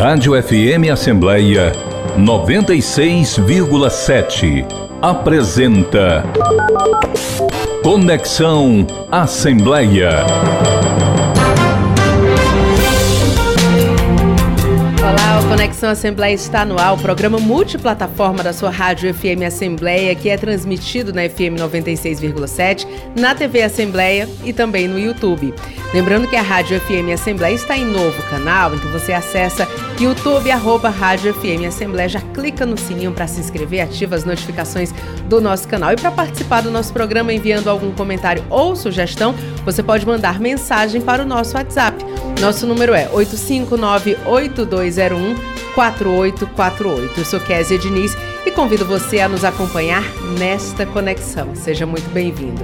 Rádio FM Assembleia 96,7 apresenta Conexão Assembleia. Conexão Assembleia está no ar, o programa multiplataforma da sua Rádio FM Assembleia, que é transmitido na FM 96,7, na TV Assembleia e também no YouTube. Lembrando que a Rádio FM Assembleia está em novo canal, então você acessa YouTube, arroba Rádio FM Assembleia, já clica no sininho para se inscrever, ativa as notificações do nosso canal. E para participar do nosso programa enviando algum comentário ou sugestão, você pode mandar mensagem para o nosso WhatsApp. Nosso número é 859-8201. 4848. Eu sou Kézia Diniz e convido você a nos acompanhar nesta conexão. Seja muito bem-vindo.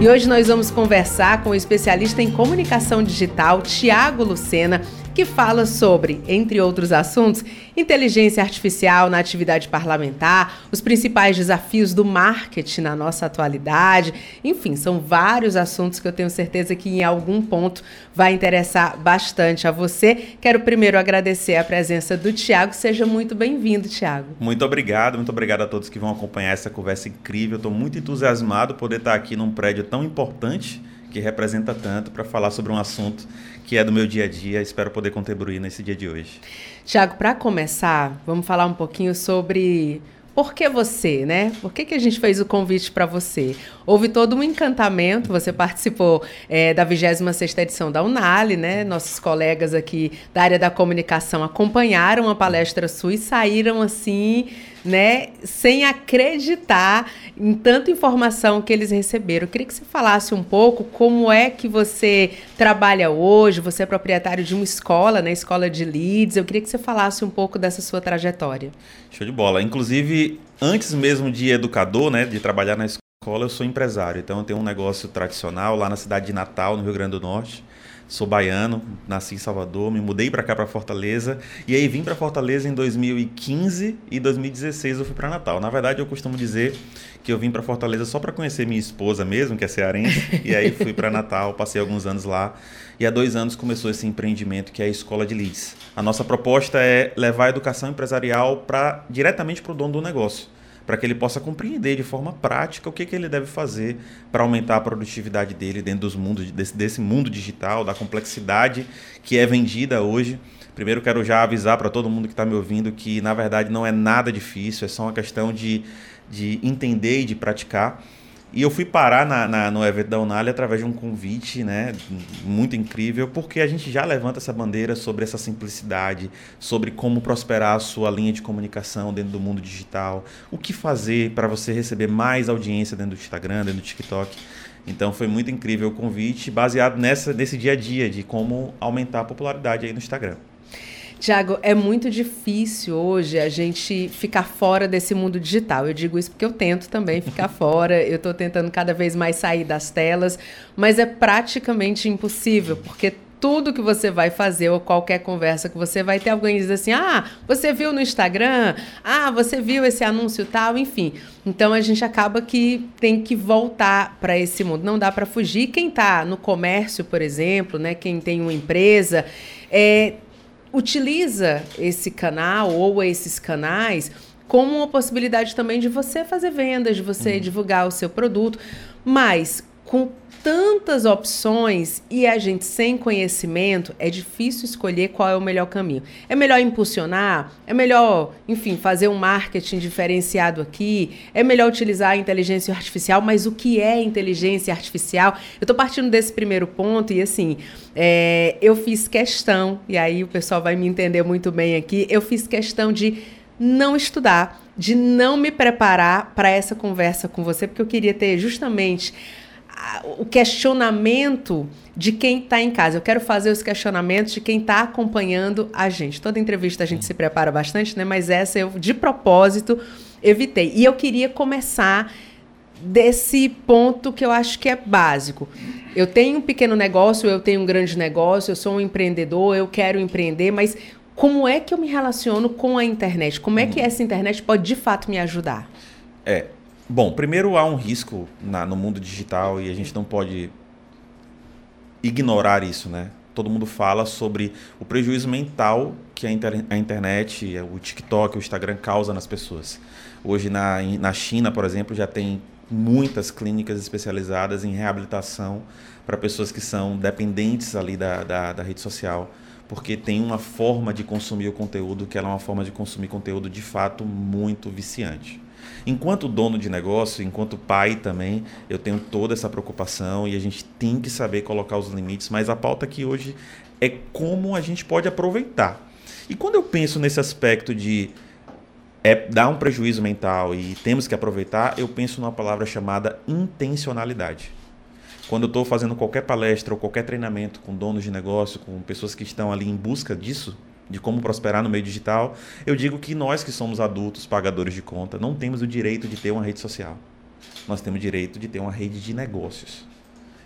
E hoje nós vamos conversar com o especialista em comunicação digital, Tiago Lucena, que fala sobre, entre outros assuntos, inteligência artificial na atividade parlamentar, os principais desafios do marketing na nossa atualidade. Enfim, são vários assuntos que eu tenho certeza que em algum ponto vai interessar bastante a você. Quero primeiro agradecer a presença do Tiago. Seja muito bem-vindo, Tiago. Muito obrigado, muito obrigado a todos que vão acompanhar essa conversa incrível. Estou muito entusiasmado por poder estar aqui num prédio tão importante que representa tanto para falar sobre um assunto que é do meu dia a dia. Espero poder contribuir nesse dia de hoje. Tiago, para começar, vamos falar um pouquinho sobre por que você, né? Por que, que a gente fez o convite para você? Houve todo um encantamento, você participou é, da 26ª edição da Unali, né? Nossos colegas aqui da área da comunicação acompanharam a palestra sua e saíram assim né, sem acreditar em tanta informação que eles receberam. Eu queria que você falasse um pouco como é que você trabalha hoje, você é proprietário de uma escola, né, escola de Leeds. Eu queria que você falasse um pouco dessa sua trajetória. Show de bola. Inclusive, antes mesmo de educador, né, de trabalhar na escola, eu sou empresário. Então, eu tenho um negócio tradicional lá na cidade de Natal, no Rio Grande do Norte sou baiano, nasci em Salvador, me mudei para cá para Fortaleza e aí vim para Fortaleza em 2015 e 2016 eu fui para Natal. Na verdade, eu costumo dizer que eu vim para Fortaleza só para conhecer minha esposa mesmo, que é cearense, e aí fui para Natal, passei alguns anos lá e há dois anos começou esse empreendimento que é a Escola de Leads. A nossa proposta é levar a educação empresarial para diretamente para o dono do negócio para que ele possa compreender de forma prática o que, que ele deve fazer para aumentar a produtividade dele dentro dos mundos, desse, desse mundo digital, da complexidade que é vendida hoje. Primeiro, quero já avisar para todo mundo que está me ouvindo que, na verdade, não é nada difícil, é só uma questão de, de entender e de praticar. E eu fui parar na, na, no evento da Unali através de um convite né, muito incrível, porque a gente já levanta essa bandeira sobre essa simplicidade, sobre como prosperar a sua linha de comunicação dentro do mundo digital, o que fazer para você receber mais audiência dentro do Instagram, dentro do TikTok. Então foi muito incrível o convite, baseado nessa, nesse dia a dia de como aumentar a popularidade aí no Instagram. Tiago, é muito difícil hoje a gente ficar fora desse mundo digital. Eu digo isso porque eu tento também ficar fora, eu estou tentando cada vez mais sair das telas, mas é praticamente impossível, porque tudo que você vai fazer ou qualquer conversa que você vai ter, alguém diz assim: ah, você viu no Instagram? Ah, você viu esse anúncio tal? Enfim. Então a gente acaba que tem que voltar para esse mundo. Não dá para fugir. Quem está no comércio, por exemplo, né, quem tem uma empresa, é, utiliza esse canal ou esses canais como uma possibilidade também de você fazer vendas, de você uhum. divulgar o seu produto, mas com tantas opções e a gente sem conhecimento, é difícil escolher qual é o melhor caminho. É melhor impulsionar? É melhor, enfim, fazer um marketing diferenciado aqui? É melhor utilizar a inteligência artificial? Mas o que é inteligência artificial? Eu estou partindo desse primeiro ponto e assim, é, eu fiz questão, e aí o pessoal vai me entender muito bem aqui, eu fiz questão de não estudar, de não me preparar para essa conversa com você, porque eu queria ter justamente o questionamento de quem está em casa. Eu quero fazer os questionamentos de quem está acompanhando a gente. Toda entrevista a gente se prepara bastante, né? Mas essa eu, de propósito, evitei. E eu queria começar desse ponto que eu acho que é básico. Eu tenho um pequeno negócio, eu tenho um grande negócio, eu sou um empreendedor, eu quero empreender, mas como é que eu me relaciono com a internet? Como é que essa internet pode de fato me ajudar? É, Bom, primeiro há um risco na, no mundo digital e a gente não pode ignorar isso, né? todo mundo fala sobre o prejuízo mental que a, inter a internet, o TikTok, o Instagram causa nas pessoas. Hoje na, na China, por exemplo, já tem muitas clínicas especializadas em reabilitação para pessoas que são dependentes ali da, da, da, rede social, porque tem uma forma de consumir o conteúdo que ela é uma forma de consumir conteúdo de fato muito viciante. Enquanto dono de negócio, enquanto pai também, eu tenho toda essa preocupação e a gente tem que saber colocar os limites, mas a pauta aqui hoje é como a gente pode aproveitar. E quando eu penso nesse aspecto de é, dar um prejuízo mental e temos que aproveitar, eu penso numa palavra chamada intencionalidade. Quando eu estou fazendo qualquer palestra ou qualquer treinamento com donos de negócio, com pessoas que estão ali em busca disso, de como prosperar no meio digital, eu digo que nós que somos adultos, pagadores de conta, não temos o direito de ter uma rede social. Nós temos o direito de ter uma rede de negócios.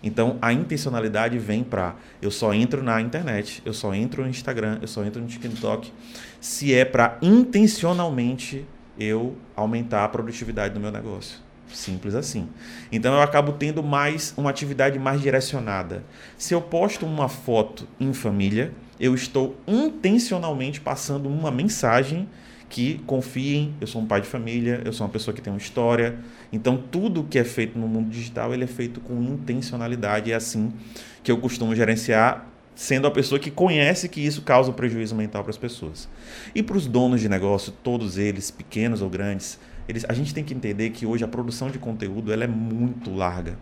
Então a intencionalidade vem para eu só entro na internet, eu só entro no Instagram, eu só entro no TikTok, se é para intencionalmente eu aumentar a produtividade do meu negócio. Simples assim. Então eu acabo tendo mais uma atividade mais direcionada. Se eu posto uma foto em família, eu estou intencionalmente passando uma mensagem que confiem, eu sou um pai de família, eu sou uma pessoa que tem uma história. Então tudo que é feito no mundo digital, ele é feito com intencionalidade, é assim que eu costumo gerenciar, sendo a pessoa que conhece que isso causa um prejuízo mental para as pessoas. E para os donos de negócio, todos eles, pequenos ou grandes, eles, a gente tem que entender que hoje a produção de conteúdo ela é muito larga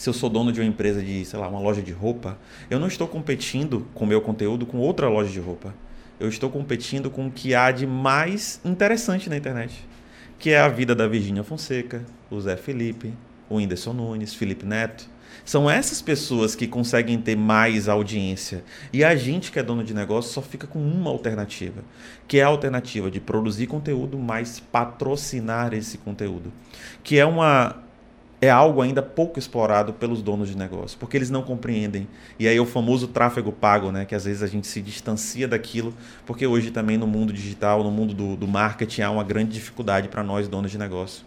se eu sou dono de uma empresa de, sei lá, uma loja de roupa, eu não estou competindo com o meu conteúdo com outra loja de roupa. Eu estou competindo com o que há de mais interessante na internet, que é a vida da Virginia Fonseca, o Zé Felipe, o Whindersson Nunes, Felipe Neto. São essas pessoas que conseguem ter mais audiência. E a gente que é dono de negócio só fica com uma alternativa, que é a alternativa de produzir conteúdo, mas patrocinar esse conteúdo. Que é uma é algo ainda pouco explorado pelos donos de negócio, porque eles não compreendem. E aí o famoso tráfego pago, né, que às vezes a gente se distancia daquilo, porque hoje também no mundo digital, no mundo do, do marketing, há uma grande dificuldade para nós donos de negócio.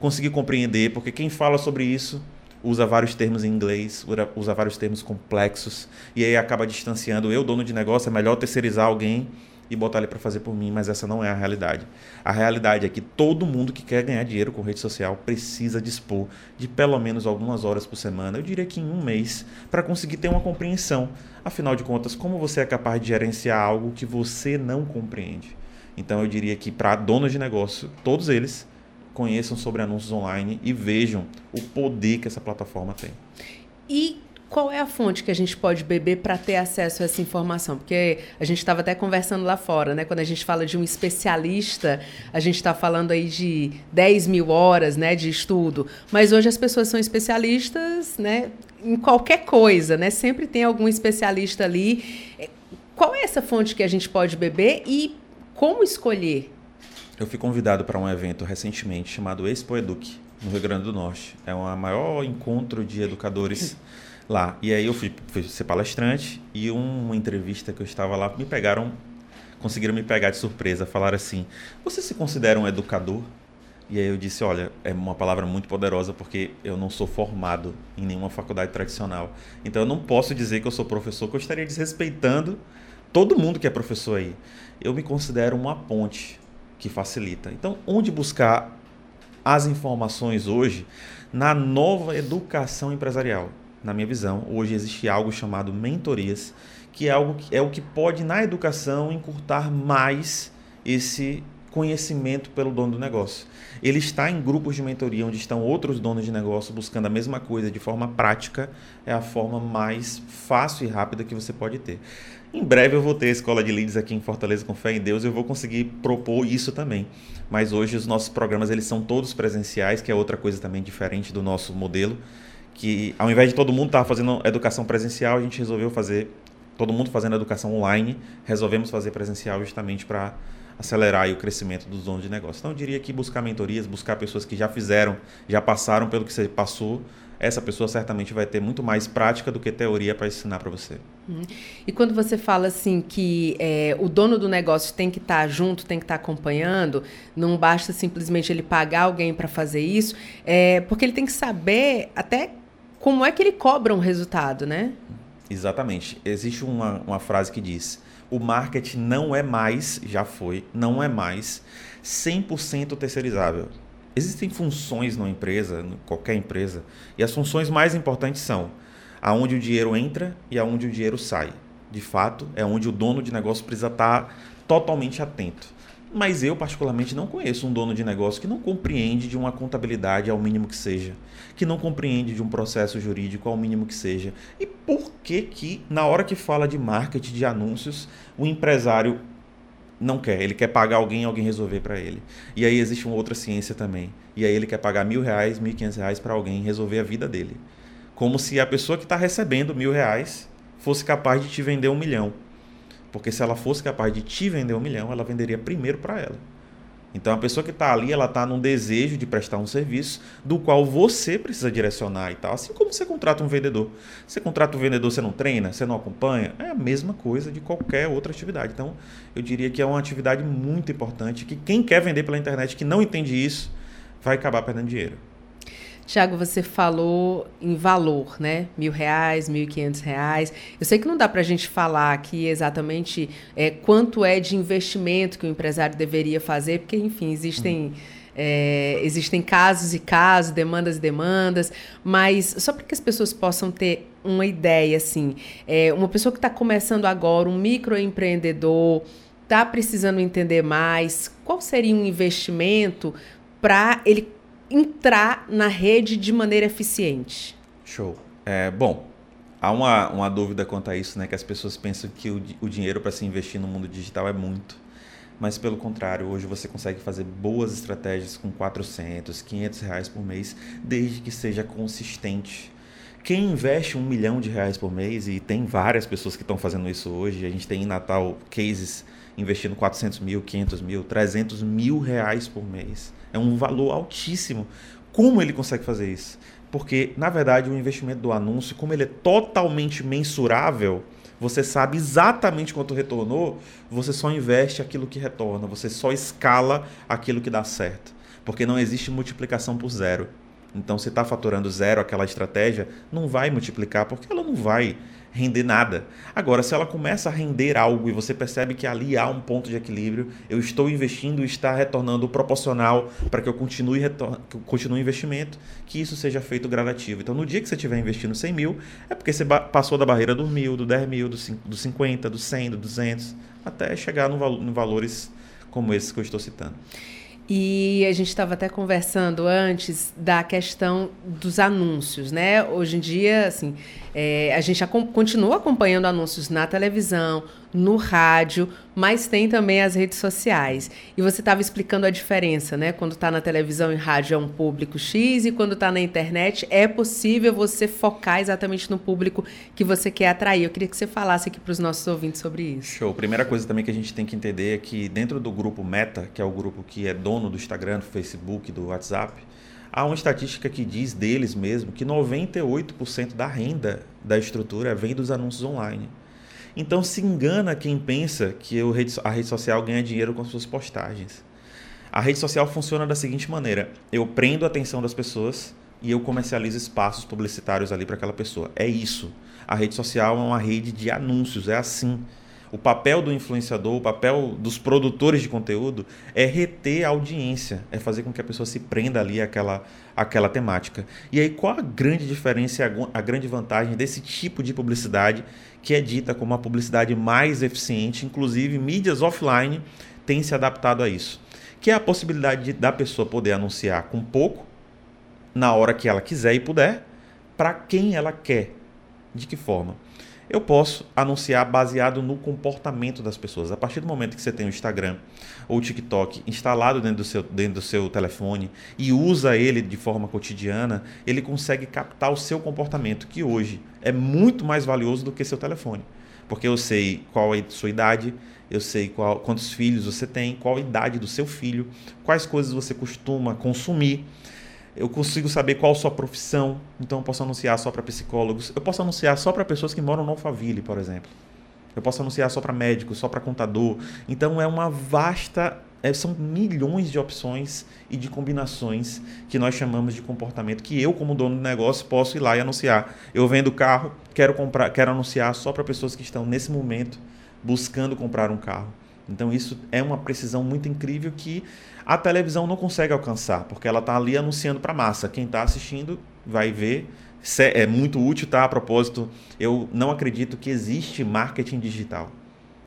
Conseguir compreender, porque quem fala sobre isso usa vários termos em inglês, usa vários termos complexos, e aí acaba distanciando. Eu, dono de negócio, é melhor terceirizar alguém e botar ele para fazer por mim, mas essa não é a realidade. A realidade é que todo mundo que quer ganhar dinheiro com rede social precisa dispor de pelo menos algumas horas por semana, eu diria que em um mês, para conseguir ter uma compreensão. Afinal de contas, como você é capaz de gerenciar algo que você não compreende? Então eu diria que para donos de negócio, todos eles conheçam sobre anúncios online e vejam o poder que essa plataforma tem. E qual é a fonte que a gente pode beber para ter acesso a essa informação? Porque a gente estava até conversando lá fora, né? Quando a gente fala de um especialista, a gente está falando aí de 10 mil horas né, de estudo. Mas hoje as pessoas são especialistas né, em qualquer coisa, né? Sempre tem algum especialista ali. Qual é essa fonte que a gente pode beber e como escolher? Eu fui convidado para um evento recentemente chamado Expo Eduque, no Rio Grande do Norte. É o maior encontro de educadores lá. E aí eu fui, fui ser palestrante e uma entrevista que eu estava lá, me pegaram, conseguiram me pegar de surpresa, falaram assim: "Você se considera um educador?" E aí eu disse, olha, é uma palavra muito poderosa porque eu não sou formado em nenhuma faculdade tradicional. Então eu não posso dizer que eu sou professor, que eu estaria desrespeitando todo mundo que é professor aí. Eu me considero uma ponte que facilita. Então, onde buscar as informações hoje na nova educação empresarial? na minha visão, hoje existe algo chamado mentorias, que é algo que é o que pode na educação encurtar mais esse conhecimento pelo dono do negócio. Ele está em grupos de mentoria onde estão outros donos de negócio buscando a mesma coisa de forma prática, é a forma mais fácil e rápida que você pode ter. Em breve eu vou ter a escola de leads aqui em Fortaleza com fé em Deus eu vou conseguir propor isso também. Mas hoje os nossos programas eles são todos presenciais, que é outra coisa também diferente do nosso modelo que ao invés de todo mundo estar tá fazendo educação presencial, a gente resolveu fazer todo mundo fazendo educação online, resolvemos fazer presencial justamente para acelerar o crescimento dos donos de negócio. Então eu diria que buscar mentorias, buscar pessoas que já fizeram, já passaram pelo que você passou, essa pessoa certamente vai ter muito mais prática do que teoria para ensinar para você. Uhum. E quando você fala assim que é, o dono do negócio tem que estar tá junto, tem que estar tá acompanhando, não basta simplesmente ele pagar alguém para fazer isso, é, porque ele tem que saber até como é que ele cobra um resultado, né? Exatamente. Existe uma, uma frase que diz: o marketing não é mais, já foi, não é mais 100% terceirizável. Existem funções numa empresa, em qualquer empresa, e as funções mais importantes são aonde o dinheiro entra e aonde o dinheiro sai. De fato, é onde o dono de negócio precisa estar totalmente atento. Mas eu, particularmente, não conheço um dono de negócio que não compreende de uma contabilidade ao mínimo que seja, que não compreende de um processo jurídico ao mínimo que seja. E por que que, na hora que fala de marketing, de anúncios, o empresário não quer? Ele quer pagar alguém alguém resolver para ele. E aí existe uma outra ciência também. E aí ele quer pagar mil reais, mil e quinhentos reais para alguém resolver a vida dele. Como se a pessoa que está recebendo mil reais fosse capaz de te vender um milhão. Porque se ela fosse capaz de te vender um milhão, ela venderia primeiro para ela. Então a pessoa que está ali, ela está num desejo de prestar um serviço do qual você precisa direcionar e tal. Assim como você contrata um vendedor. Você contrata um vendedor, você não treina, você não acompanha, é a mesma coisa de qualquer outra atividade. Então eu diria que é uma atividade muito importante que quem quer vender pela internet que não entende isso vai acabar perdendo dinheiro. Tiago, você falou em valor, né? Mil reais, mil e quinhentos reais. Eu sei que não dá para a gente falar aqui exatamente é, quanto é de investimento que o empresário deveria fazer, porque, enfim, existem. É, existem casos e casos, demandas e demandas, mas só para que as pessoas possam ter uma ideia, assim, é, uma pessoa que está começando agora, um microempreendedor, está precisando entender mais, qual seria um investimento para ele entrar na rede de maneira eficiente? Show. É, bom, há uma, uma dúvida quanto a isso, né? Que as pessoas pensam que o, o dinheiro para se investir no mundo digital é muito. Mas pelo contrário, hoje você consegue fazer boas estratégias com 400, 500 reais por mês, desde que seja consistente. Quem investe um milhão de reais por mês, e tem várias pessoas que estão fazendo isso hoje, a gente tem em Natal cases investindo 400 mil, 500 mil, 300 mil reais por mês. É um valor altíssimo. Como ele consegue fazer isso? Porque, na verdade, o investimento do anúncio, como ele é totalmente mensurável, você sabe exatamente quanto retornou, você só investe aquilo que retorna, você só escala aquilo que dá certo. Porque não existe multiplicação por zero. Então, se está faturando zero aquela estratégia, não vai multiplicar, porque ela não vai render nada. Agora, se ela começa a render algo e você percebe que ali há um ponto de equilíbrio, eu estou investindo e está retornando proporcional para que eu continue, que eu continue investimento, que isso seja feito gradativo. Então, no dia que você estiver investindo 100 mil, é porque você passou da barreira do mil, do 10 mil, do 50, do 100, do 200, até chegar no, no valores como esses que eu estou citando. E a gente estava até conversando antes da questão dos anúncios, né? Hoje em dia, assim, é, a gente continua acompanhando anúncios na televisão, no rádio, mas tem também as redes sociais. E você estava explicando a diferença, né? Quando está na televisão e rádio é um público X e quando está na internet é possível você focar exatamente no público que você quer atrair. Eu queria que você falasse aqui para os nossos ouvintes sobre isso. Show. Primeira coisa também que a gente tem que entender é que dentro do grupo Meta, que é o grupo que é dono do Instagram, do Facebook, do WhatsApp, há uma estatística que diz deles mesmo que 98% da renda da estrutura vem dos anúncios online. Então se engana quem pensa que a rede social ganha dinheiro com suas postagens. A rede social funciona da seguinte maneira: eu prendo a atenção das pessoas e eu comercializo espaços publicitários ali para aquela pessoa. É isso. A rede social é uma rede de anúncios, é assim. O papel do influenciador, o papel dos produtores de conteúdo é reter a audiência, é fazer com que a pessoa se prenda ali àquela, àquela temática. E aí, qual a grande diferença e a, grande vantagem desse tipo de publicidade que é dita como a publicidade mais eficiente, inclusive mídias offline têm se adaptado a isso? Que é a possibilidade de, da pessoa poder anunciar com pouco, na hora que ela quiser e puder, para quem ela quer. De que forma? Eu posso anunciar baseado no comportamento das pessoas. A partir do momento que você tem o Instagram ou o TikTok instalado dentro do seu, dentro do seu telefone e usa ele de forma cotidiana, ele consegue captar o seu comportamento, que hoje é muito mais valioso do que seu telefone. Porque eu sei qual é a sua idade, eu sei qual, quantos filhos você tem, qual a idade do seu filho, quais coisas você costuma consumir eu consigo saber qual sua profissão, então eu posso anunciar só para psicólogos, eu posso anunciar só para pessoas que moram no Alphaville, por exemplo. Eu posso anunciar só para médicos, só para contador. Então é uma vasta é, são milhões de opções e de combinações que nós chamamos de comportamento que eu, como dono do negócio, posso ir lá e anunciar. Eu vendo carro, quero comprar, quero anunciar só para pessoas que estão nesse momento buscando comprar um carro. Então isso é uma precisão muito incrível que a televisão não consegue alcançar, porque ela está ali anunciando para a massa. Quem está assistindo vai ver. É muito útil, tá? A propósito, eu não acredito que existe marketing digital.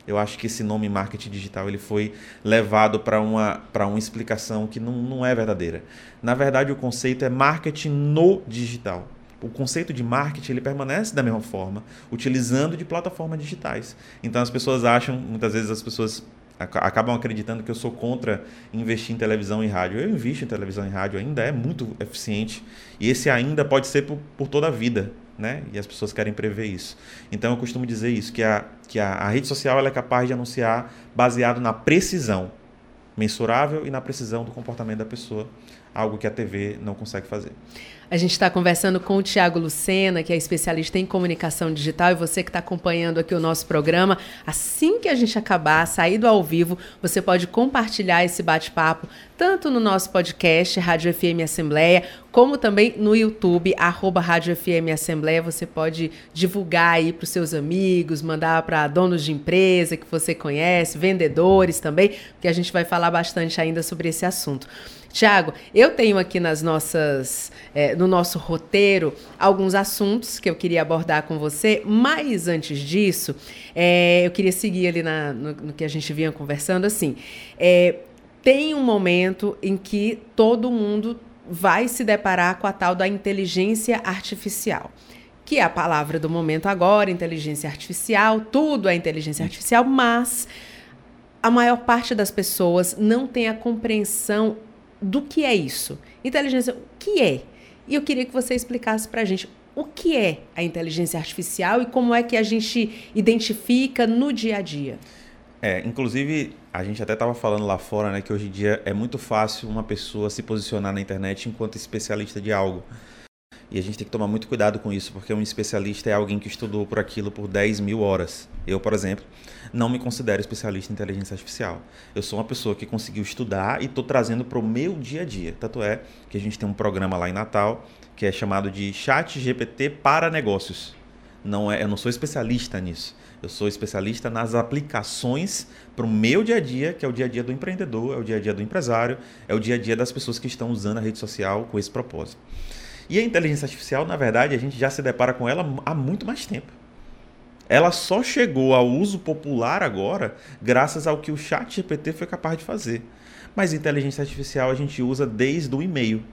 Eu acho que esse nome marketing digital ele foi levado para uma, uma explicação que não, não é verdadeira. Na verdade, o conceito é marketing no digital o conceito de marketing ele permanece da mesma forma, utilizando de plataformas digitais. Então as pessoas acham, muitas vezes as pessoas acabam acreditando que eu sou contra investir em televisão e rádio. Eu invisto em televisão e rádio, ainda é muito eficiente. E esse ainda pode ser por, por toda a vida. Né? E as pessoas querem prever isso. Então eu costumo dizer isso, que a, que a, a rede social é capaz de anunciar baseado na precisão mensurável e na precisão do comportamento da pessoa, algo que a TV não consegue fazer. A gente está conversando com o Tiago Lucena, que é especialista em comunicação digital, e você que está acompanhando aqui o nosso programa, assim que a gente acabar, sair do ao vivo, você pode compartilhar esse bate-papo tanto no nosso podcast Rádio FM Assembleia, como também no YouTube, arroba Rádio FM Assembleia. Você pode divulgar aí para os seus amigos, mandar para donos de empresa que você conhece, vendedores também, porque a gente vai falar bastante ainda sobre esse assunto. Tiago, eu tenho aqui nas nossas, é, no nosso roteiro alguns assuntos que eu queria abordar com você, mas antes disso, é, eu queria seguir ali na, no, no, que a gente vinha conversando, assim, é, tem um momento em que todo mundo vai se deparar com a tal da inteligência artificial que é a palavra do momento agora, inteligência artificial, tudo é inteligência artificial, mas a maior parte das pessoas não tem a compreensão do que é isso. Inteligência, o que é? E eu queria que você explicasse para a gente o que é a inteligência artificial e como é que a gente identifica no dia a dia. É, inclusive, a gente até estava falando lá fora, né, que hoje em dia é muito fácil uma pessoa se posicionar na internet enquanto especialista de algo. E a gente tem que tomar muito cuidado com isso, porque um especialista é alguém que estudou por aquilo por 10 mil horas. Eu, por exemplo, não me considero especialista em inteligência artificial. Eu sou uma pessoa que conseguiu estudar e estou trazendo para o meu dia a dia. Tanto é que a gente tem um programa lá em Natal que é chamado de Chat GPT para negócios. Não é, eu não sou especialista nisso. Eu sou especialista nas aplicações para o meu dia a dia, que é o dia a dia do empreendedor, é o dia a dia do empresário, é o dia a dia das pessoas que estão usando a rede social com esse propósito. E a inteligência artificial, na verdade, a gente já se depara com ela há muito mais tempo. Ela só chegou ao uso popular agora graças ao que o chat GPT foi capaz de fazer. Mas inteligência artificial a gente usa desde o e-mail.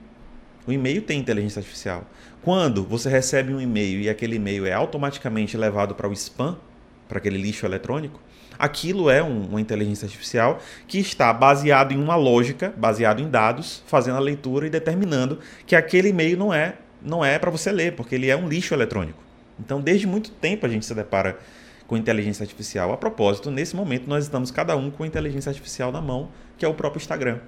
O e-mail tem inteligência artificial. Quando você recebe um e-mail e aquele e-mail é automaticamente levado para o spam, para aquele lixo eletrônico, aquilo é um, uma inteligência artificial que está baseado em uma lógica, baseado em dados, fazendo a leitura e determinando que aquele e-mail não é não é para você ler, porque ele é um lixo eletrônico. Então, desde muito tempo a gente se depara com inteligência artificial. A propósito, nesse momento nós estamos cada um com inteligência artificial na mão, que é o próprio Instagram.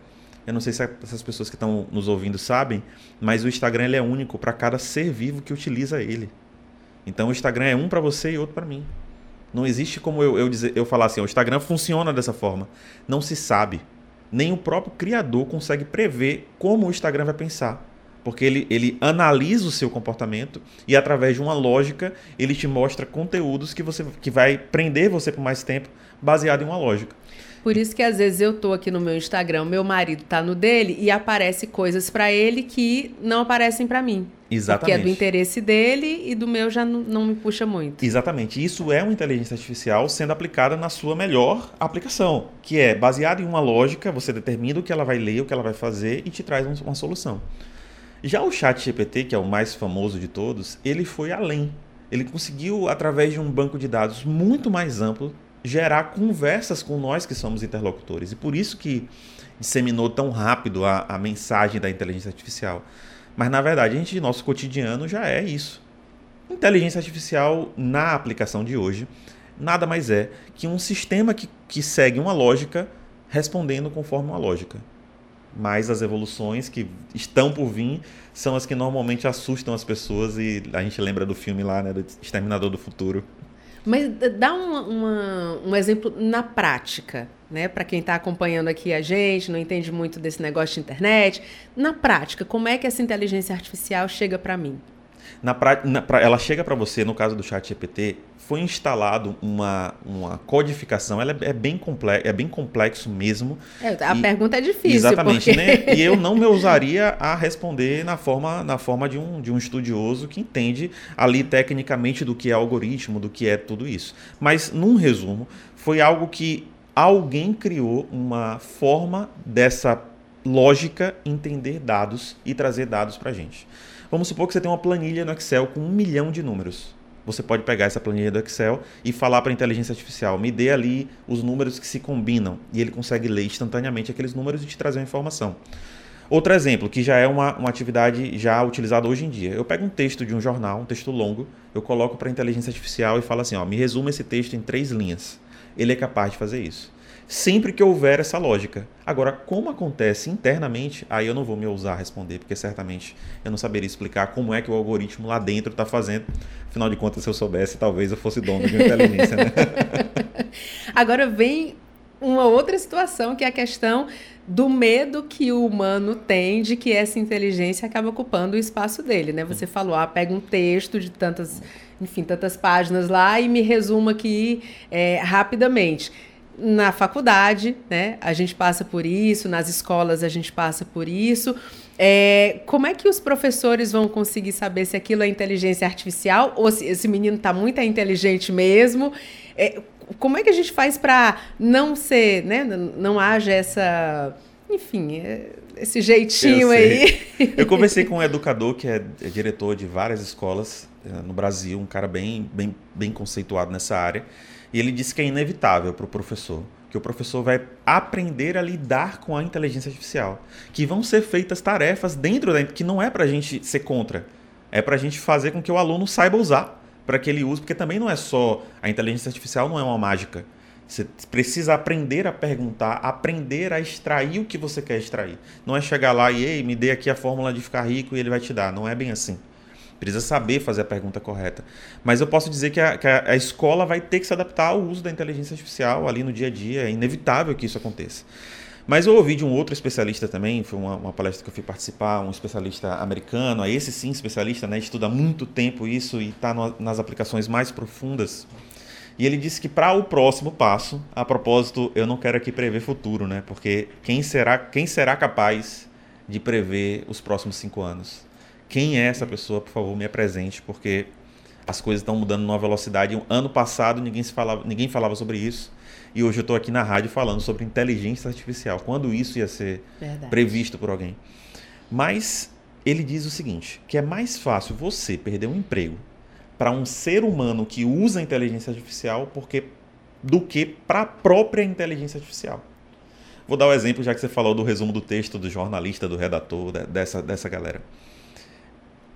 Eu não sei se essas pessoas que estão nos ouvindo sabem, mas o Instagram ele é único para cada ser vivo que utiliza ele. Então o Instagram é um para você e outro para mim. Não existe como eu, eu, dizer, eu falar assim, o Instagram funciona dessa forma. Não se sabe. Nem o próprio criador consegue prever como o Instagram vai pensar. Porque ele, ele analisa o seu comportamento e, através de uma lógica, ele te mostra conteúdos que, você, que vai prender você por mais tempo, baseado em uma lógica. Por isso que às vezes eu tô aqui no meu Instagram, meu marido tá no dele e aparece coisas para ele que não aparecem para mim. Exatamente. Porque é do interesse dele e do meu já não, não me puxa muito. Exatamente. Isso é uma inteligência artificial sendo aplicada na sua melhor aplicação, que é baseada em uma lógica, você determina o que ela vai ler, o que ela vai fazer e te traz uma solução. Já o Chat GPT, que é o mais famoso de todos, ele foi além. Ele conseguiu, através de um banco de dados muito mais amplo, gerar conversas com nós que somos interlocutores. E por isso que disseminou tão rápido a, a mensagem da inteligência artificial. Mas na verdade, a gente, nosso cotidiano já é isso. Inteligência artificial na aplicação de hoje nada mais é que um sistema que, que segue uma lógica respondendo conforme uma lógica. Mas as evoluções que estão por vir são as que normalmente assustam as pessoas e a gente lembra do filme lá, né, do Exterminador do Futuro. Mas dá uma, uma, um exemplo na prática, né? Para quem está acompanhando aqui a gente, não entende muito desse negócio de internet. Na prática, como é que essa inteligência artificial chega para mim? Na, pra, na pra, ela chega para você, no caso do chat GPT, foi instalado uma, uma codificação, ela é, é bem, complexo, é bem complexo mesmo. É, a e, pergunta é difícil. Exatamente, porque... né? E eu não me ousaria a responder na forma, na forma de, um, de um estudioso que entende ali tecnicamente do que é algoritmo, do que é tudo isso. Mas, num resumo, foi algo que alguém criou uma forma dessa lógica entender dados e trazer dados para a gente. Vamos supor que você tem uma planilha no Excel com um milhão de números. Você pode pegar essa planilha do Excel e falar para a inteligência artificial, me dê ali os números que se combinam. E ele consegue ler instantaneamente aqueles números e te trazer uma informação. Outro exemplo, que já é uma, uma atividade já utilizada hoje em dia. Eu pego um texto de um jornal, um texto longo, eu coloco para a inteligência artificial e falo assim, ó, me resuma esse texto em três linhas. Ele é capaz de fazer isso sempre que houver essa lógica. Agora, como acontece internamente, aí eu não vou me ousar responder, porque certamente eu não saberia explicar como é que o algoritmo lá dentro está fazendo. Afinal de contas, se eu soubesse, talvez eu fosse dono de uma inteligência. Né? Agora vem uma outra situação que é a questão do medo que o humano tem de que essa inteligência acaba ocupando o espaço dele, né? Você falou, ah, pega um texto de tantas, enfim, tantas páginas lá e me resuma aqui é, rapidamente na faculdade, né? A gente passa por isso, nas escolas a gente passa por isso. É, como é que os professores vão conseguir saber se aquilo é inteligência artificial ou se esse menino está muito inteligente mesmo? É, como é que a gente faz para não ser, né? Não haja essa, enfim, é, esse jeitinho Eu aí. Eu conversei com um educador que é, é diretor de várias escolas é, no Brasil, um cara bem, bem, bem conceituado nessa área. E ele disse que é inevitável para o professor, que o professor vai aprender a lidar com a inteligência artificial, que vão ser feitas tarefas dentro da que não é para a gente ser contra, é para a gente fazer com que o aluno saiba usar, para que ele use, porque também não é só a inteligência artificial não é uma mágica. Você precisa aprender a perguntar, aprender a extrair o que você quer extrair. Não é chegar lá e, ei, me dê aqui a fórmula de ficar rico e ele vai te dar. Não é bem assim. Precisa saber fazer a pergunta correta. Mas eu posso dizer que a, que a, escola vai ter que se adaptar ao uso da inteligência artificial ali no dia a dia. É inevitável que isso aconteça. Mas eu ouvi de um outro especialista também, foi uma, uma, palestra que eu fui participar, um especialista americano, esse sim especialista, né, estuda há muito tempo isso e está nas aplicações mais profundas. E ele disse que para o próximo passo, a propósito, eu não quero aqui prever futuro, né, porque quem será, quem será capaz de prever os próximos cinco anos? Quem é essa pessoa, por favor, me apresente, porque as coisas estão mudando numa velocidade. Ano passado ninguém, se falava, ninguém falava sobre isso. E hoje eu estou aqui na rádio falando sobre inteligência artificial. Quando isso ia ser Verdade. previsto por alguém? Mas ele diz o seguinte: que é mais fácil você perder um emprego para um ser humano que usa inteligência artificial porque, do que para a própria inteligência artificial. Vou dar o um exemplo, já que você falou do resumo do texto do jornalista, do redator, dessa, dessa galera.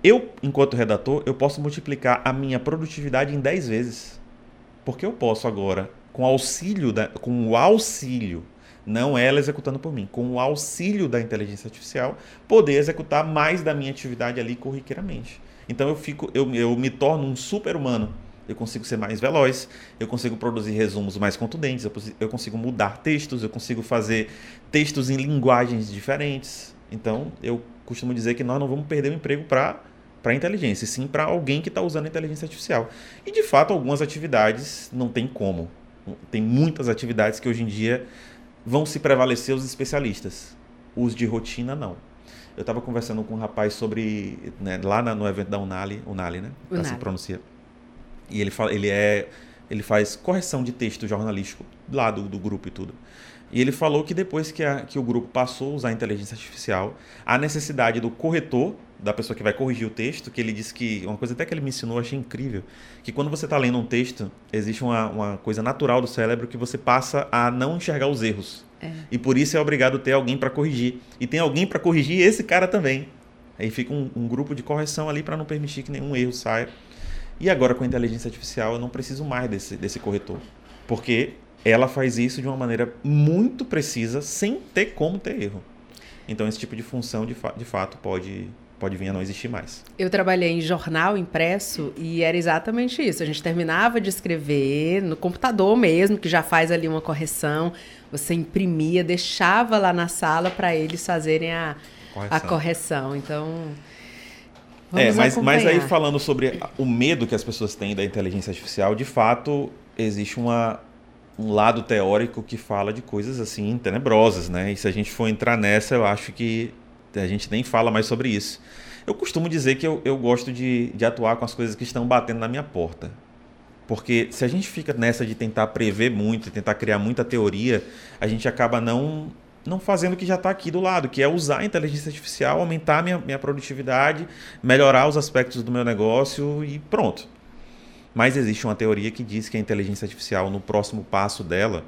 Eu, enquanto redator, eu posso multiplicar a minha produtividade em 10 vezes. Porque eu posso agora, com auxílio da, com o auxílio, não ela executando por mim, com o auxílio da inteligência artificial, poder executar mais da minha atividade ali corriqueiramente. Então eu fico, eu, eu me torno um super-humano. Eu consigo ser mais veloz, eu consigo produzir resumos mais contundentes, eu, eu consigo mudar textos, eu consigo fazer textos em linguagens diferentes. Então eu costumo dizer que nós não vamos perder o emprego para para a inteligência, sim para alguém que está usando a inteligência artificial. E de fato, algumas atividades não tem como. Tem muitas atividades que hoje em dia vão se prevalecer os especialistas. Os de rotina, não. Eu estava conversando com um rapaz sobre. Né, lá no evento da Unali, Unali, né? Unali. Assim pronuncia. E ele, fala, ele, é, ele faz correção de texto jornalístico lá do, do grupo e tudo. E ele falou que depois que, a, que o grupo passou a usar a inteligência artificial, a necessidade do corretor da pessoa que vai corrigir o texto, que ele disse que. Uma coisa até que ele me ensinou, achei incrível. Que quando você está lendo um texto, existe uma, uma coisa natural do cérebro que você passa a não enxergar os erros. É. E por isso é obrigado a ter alguém para corrigir. E tem alguém para corrigir esse cara também. Aí fica um, um grupo de correção ali para não permitir que nenhum erro saia. E agora com a inteligência artificial eu não preciso mais desse, desse corretor. Porque ela faz isso de uma maneira muito precisa, sem ter como ter erro. Então esse tipo de função de, fa de fato pode pode vir a não existir mais. Eu trabalhei em jornal impresso e era exatamente isso. A gente terminava de escrever no computador mesmo, que já faz ali uma correção. Você imprimia, deixava lá na sala para eles fazerem a correção. a correção. Então. é, mas, mas aí falando sobre o medo que as pessoas têm da inteligência artificial, de fato, existe uma, um lado teórico que fala de coisas assim tenebrosas, né? E se a gente for entrar nessa, eu acho que a gente nem fala mais sobre isso. Eu costumo dizer que eu, eu gosto de, de atuar com as coisas que estão batendo na minha porta. Porque se a gente fica nessa de tentar prever muito, tentar criar muita teoria, a gente acaba não, não fazendo o que já está aqui do lado, que é usar a inteligência artificial, aumentar a minha, minha produtividade, melhorar os aspectos do meu negócio e pronto. Mas existe uma teoria que diz que a inteligência artificial, no próximo passo dela,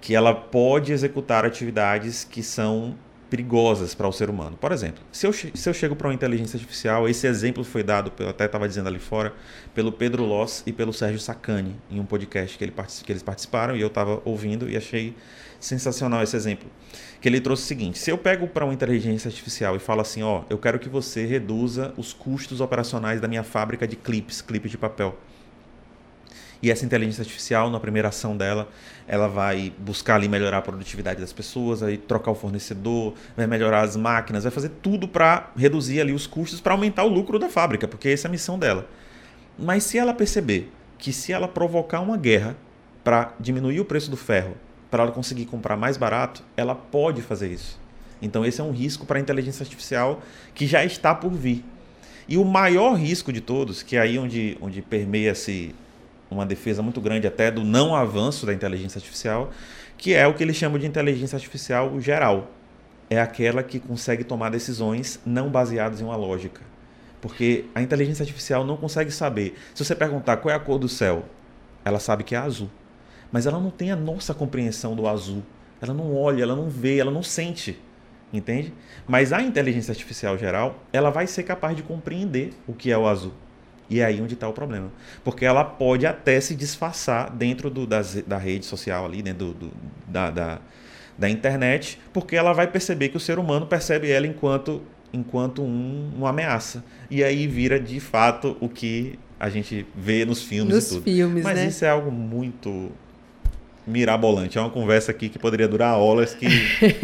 que ela pode executar atividades que são perigosas para o ser humano. Por exemplo, se eu, se eu chego para uma inteligência artificial, esse exemplo foi dado, eu até estava dizendo ali fora, pelo Pedro Loss e pelo Sérgio Sacani, em um podcast que, ele, que eles participaram e eu estava ouvindo e achei sensacional esse exemplo. Que ele trouxe o seguinte: se eu pego para uma inteligência artificial e falo assim, ó, eu quero que você reduza os custos operacionais da minha fábrica de clips, clipes de papel. E essa inteligência artificial, na primeira ação dela, ela vai buscar ali melhorar a produtividade das pessoas, aí trocar o fornecedor, vai melhorar as máquinas, vai fazer tudo para reduzir ali os custos, para aumentar o lucro da fábrica, porque essa é a missão dela. Mas se ela perceber que se ela provocar uma guerra para diminuir o preço do ferro, para ela conseguir comprar mais barato, ela pode fazer isso. Então esse é um risco para a inteligência artificial que já está por vir. E o maior risco de todos, que é aí onde, onde permeia-se uma defesa muito grande até do não avanço da inteligência artificial, que é o que eles chamam de inteligência artificial geral. É aquela que consegue tomar decisões não baseadas em uma lógica. Porque a inteligência artificial não consegue saber. Se você perguntar qual é a cor do céu, ela sabe que é azul. Mas ela não tem a nossa compreensão do azul. Ela não olha, ela não vê, ela não sente. Entende? Mas a inteligência artificial geral, ela vai ser capaz de compreender o que é o azul. E é aí onde está o problema. Porque ela pode até se disfarçar dentro do, das, da rede social ali, dentro do, do, da, da, da, internet, porque ela vai perceber que o ser humano percebe ela enquanto, enquanto um, uma ameaça. E aí vira de fato o que a gente vê nos filmes nos e tudo. Filmes, Mas né? isso é algo muito mirabolante. É uma conversa aqui que poderia durar horas, que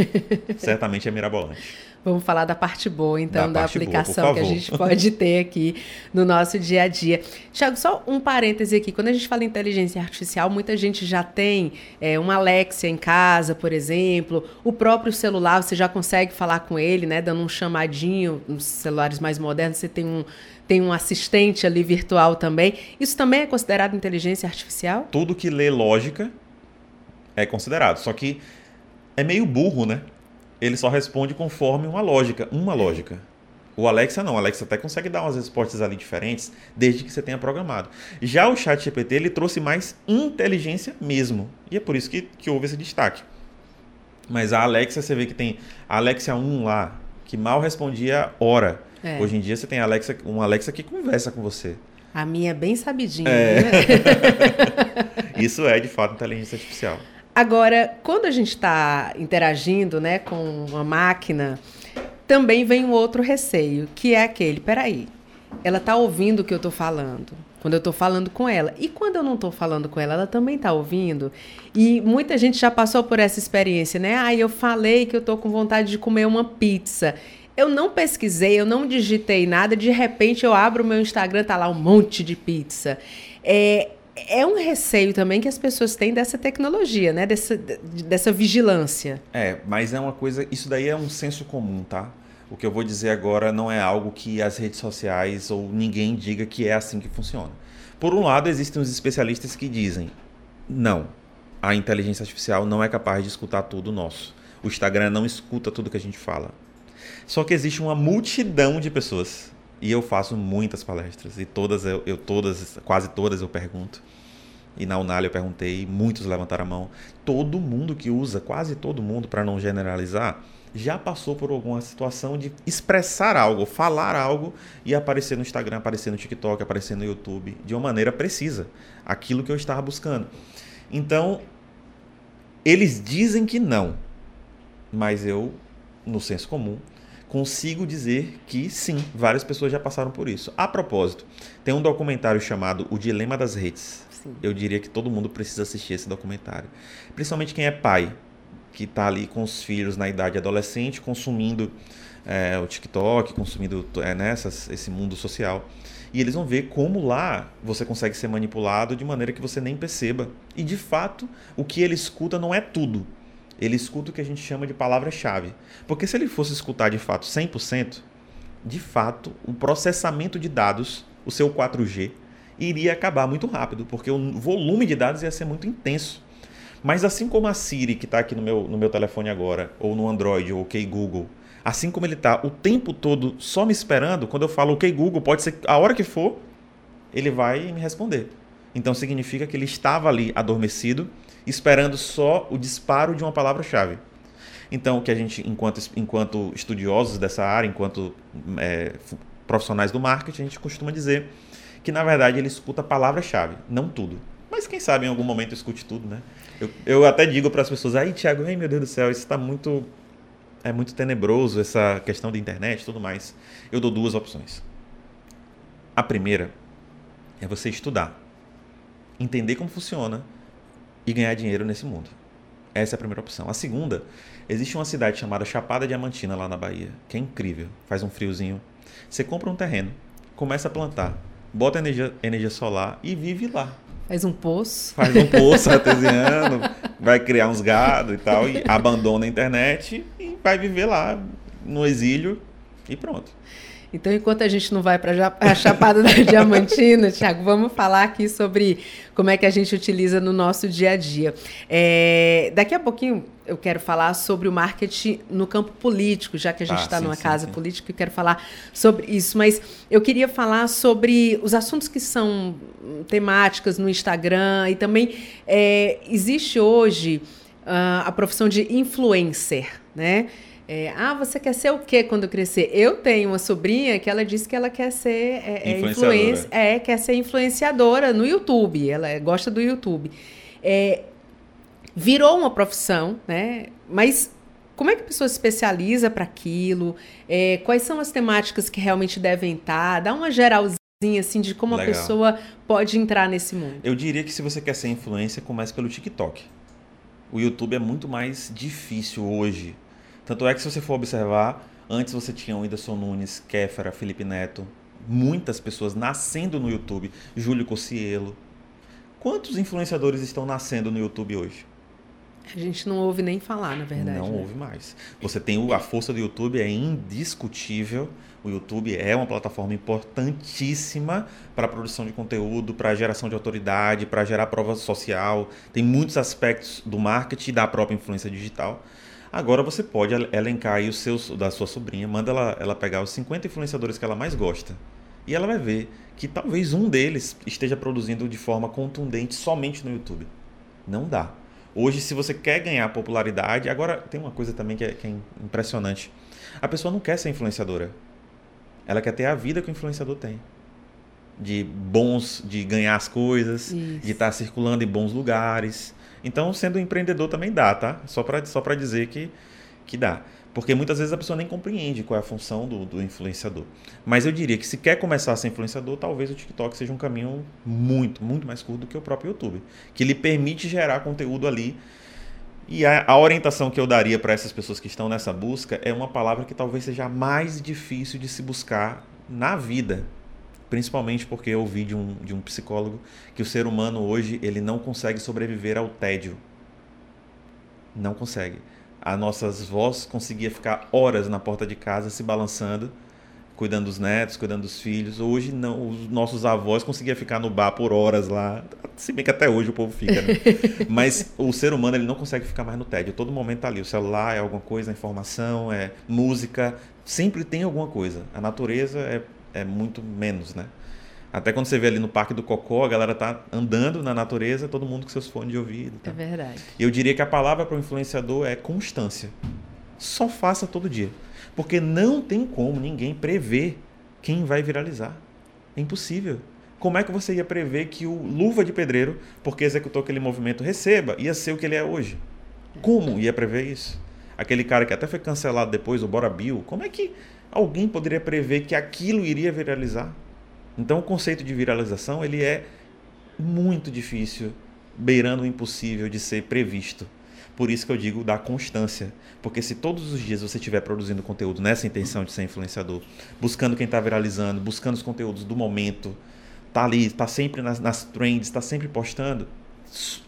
certamente é mirabolante. Vamos falar da parte boa, então, da, da aplicação boa, que a gente pode ter aqui no nosso dia a dia. Tiago, só um parêntese aqui. Quando a gente fala em inteligência artificial, muita gente já tem é, uma Alexia em casa, por exemplo. O próprio celular, você já consegue falar com ele, né? Dando um chamadinho. Nos celulares mais modernos, você tem um, tem um assistente ali virtual também. Isso também é considerado inteligência artificial? Tudo que lê lógica é considerado. Só que é meio burro, né? Ele só responde conforme uma lógica, uma lógica. O Alexa não, o Alexa até consegue dar umas respostas ali diferentes, desde que você tenha programado. Já o Chat GPT, ele trouxe mais inteligência mesmo, e é por isso que, que houve esse destaque. Mas a Alexa, você vê que tem a Alexa 1 lá, que mal respondia hora. É. Hoje em dia você tem Alexa, um Alexa que conversa com você. A minha é bem sabidinha. É. Né? isso é, de fato, inteligência artificial. Agora, quando a gente está interagindo né, com uma máquina, também vem um outro receio, que é aquele, peraí, ela está ouvindo o que eu estou falando, quando eu estou falando com ela. E quando eu não estou falando com ela, ela também está ouvindo. E muita gente já passou por essa experiência, né? Ah, eu falei que eu estou com vontade de comer uma pizza. Eu não pesquisei, eu não digitei nada, de repente eu abro o meu Instagram, tá lá um monte de pizza. É, é um receio também que as pessoas têm dessa tecnologia, né? Dessa, dessa vigilância. É, mas é uma coisa. Isso daí é um senso comum, tá? O que eu vou dizer agora não é algo que as redes sociais ou ninguém diga que é assim que funciona. Por um lado, existem os especialistas que dizem: não, a inteligência artificial não é capaz de escutar tudo nosso. O Instagram não escuta tudo que a gente fala. Só que existe uma multidão de pessoas e eu faço muitas palestras e todas eu, eu, todas, quase todas eu pergunto. E na Unalha eu perguntei, muitos levantaram a mão. Todo mundo que usa, quase todo mundo, para não generalizar, já passou por alguma situação de expressar algo, falar algo e aparecer no Instagram, aparecer no TikTok, aparecer no YouTube de uma maneira precisa, aquilo que eu estava buscando. Então, eles dizem que não, mas eu, no senso comum, consigo dizer que sim, várias pessoas já passaram por isso. A propósito, tem um documentário chamado O Dilema das Redes. Sim. Eu diria que todo mundo precisa assistir esse documentário. Principalmente quem é pai, que está ali com os filhos na idade adolescente, consumindo é, o TikTok, consumindo é, esse mundo social. E eles vão ver como lá você consegue ser manipulado de maneira que você nem perceba. E de fato, o que ele escuta não é tudo. Ele escuta o que a gente chama de palavra-chave. Porque se ele fosse escutar de fato 100%, de fato, o processamento de dados, o seu 4G, iria acabar muito rápido, porque o volume de dados ia ser muito intenso. Mas assim como a Siri, que está aqui no meu, no meu telefone agora, ou no Android, ou OK Google, assim como ele está o tempo todo só me esperando, quando eu falo OK Google, pode ser a hora que for, ele vai me responder. Então significa que ele estava ali adormecido, esperando só o disparo de uma palavra-chave. Então, o que a gente, enquanto, enquanto estudiosos dessa área, enquanto é, profissionais do marketing, a gente costuma dizer que, na verdade, ele escuta a palavra-chave, não tudo. Mas quem sabe em algum momento escute tudo, né? Eu, eu até digo para as pessoas, aí, Thiago, ai meu Deus do céu, isso está muito. É muito tenebroso essa questão da internet e tudo mais. Eu dou duas opções. A primeira é você estudar, entender como funciona e ganhar dinheiro nesse mundo. Essa é a primeira opção. A segunda, existe uma cidade chamada Chapada Diamantina lá na Bahia, que é incrível. Faz um friozinho. Você compra um terreno, começa a plantar, bota energia, energia solar e vive lá. Faz um poço. Faz um poço artesiano, vai criar uns gado e tal, e abandona a internet e vai viver lá no exílio e pronto. Então, enquanto a gente não vai para a Chapada da Diamantina, Thiago, vamos falar aqui sobre como é que a gente utiliza no nosso dia a dia. É, daqui a pouquinho eu quero falar sobre o marketing no campo político, já que a gente está ah, numa sim, casa sim. política, eu quero falar sobre isso. Mas eu queria falar sobre os assuntos que são temáticas no Instagram e também é, existe hoje uh, a profissão de influencer, né? É, ah, você quer ser o quê quando crescer? Eu tenho uma sobrinha que ela disse que ela quer ser é, é influência, é, quer ser influenciadora no YouTube. Ela gosta do YouTube. É, virou uma profissão, né? Mas como é que a pessoa se especializa para aquilo? É, quais são as temáticas que realmente devem estar? Dá uma geralzinha assim de como Legal. a pessoa pode entrar nesse mundo. Eu diria que se você quer ser influência, comece pelo TikTok. O YouTube é muito mais difícil hoje tanto é que se você for observar, antes você tinha o Whindersson Nunes, Kéfera, Felipe Neto, muitas pessoas nascendo no YouTube, Júlio Cossielo. Quantos influenciadores estão nascendo no YouTube hoje? A gente não ouve nem falar, na verdade. Não né? ouve mais. Você tem a força do YouTube, é indiscutível. O YouTube é uma plataforma importantíssima para a produção de conteúdo, para a geração de autoridade, para gerar prova social. Tem muitos aspectos do marketing e da própria influência digital. Agora você pode elencar aí os seus da sua sobrinha, manda ela, ela pegar os 50 influenciadores que ela mais gosta. E ela vai ver que talvez um deles esteja produzindo de forma contundente somente no YouTube. Não dá. Hoje, se você quer ganhar popularidade, agora tem uma coisa também que é, que é impressionante. A pessoa não quer ser influenciadora. Ela quer ter a vida que o influenciador tem de bons, de ganhar as coisas, Isso. de estar circulando em bons lugares. Então, sendo empreendedor também dá, tá? Só para só dizer que, que dá. Porque muitas vezes a pessoa nem compreende qual é a função do, do influenciador. Mas eu diria que se quer começar a ser influenciador, talvez o TikTok seja um caminho muito, muito mais curto do que o próprio YouTube. Que lhe permite gerar conteúdo ali. E a, a orientação que eu daria para essas pessoas que estão nessa busca é uma palavra que talvez seja mais difícil de se buscar na vida, principalmente porque eu ouvi de um, de um psicólogo que o ser humano hoje ele não consegue sobreviver ao tédio. Não consegue. As nossas vós conseguia ficar horas na porta de casa se balançando, cuidando dos netos, cuidando dos filhos. Hoje não, os nossos avós conseguiam ficar no bar por horas lá, se bem que até hoje o povo fica, né? Mas o ser humano ele não consegue ficar mais no tédio. Todo momento tá ali, o celular é alguma coisa, a informação é música, sempre tem alguma coisa. A natureza é é muito menos, né? Até quando você vê ali no Parque do Cocó, a galera tá andando na natureza, todo mundo com seus fones de ouvido. Tá? É verdade. Eu diria que a palavra para o influenciador é constância. Só faça todo dia. Porque não tem como ninguém prever quem vai viralizar. É impossível. Como é que você ia prever que o Luva de Pedreiro, porque executou aquele movimento, receba, ia ser o que ele é hoje? Como ia prever isso? aquele cara que até foi cancelado depois, o Bora Bill, como é que alguém poderia prever que aquilo iria viralizar? Então o conceito de viralização ele é muito difícil, beirando o impossível de ser previsto. Por isso que eu digo da constância. Porque se todos os dias você estiver produzindo conteúdo nessa intenção de ser influenciador, buscando quem está viralizando, buscando os conteúdos do momento, tá ali, tá sempre nas, nas trends, está sempre postando,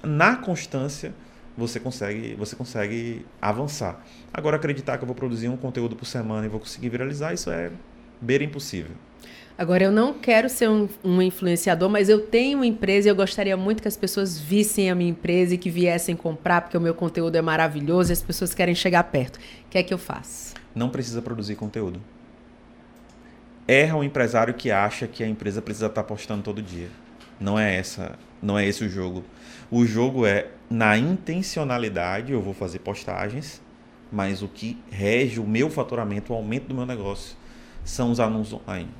na constância você consegue, você consegue avançar. Agora acreditar que eu vou produzir um conteúdo por semana e vou conseguir viralizar, isso é beira impossível. Agora, eu não quero ser um, um, influenciador, mas eu tenho uma empresa e eu gostaria muito que as pessoas vissem a minha empresa e que viessem comprar, porque o meu conteúdo é maravilhoso e as pessoas querem chegar perto. O que é que eu faço? Não precisa produzir conteúdo. Erra o empresário que acha que a empresa precisa estar postando todo dia. Não é essa, não é esse o jogo. O jogo é na intencionalidade, eu vou fazer postagens, mas o que rege o meu faturamento, o aumento do meu negócio, são os anúncios online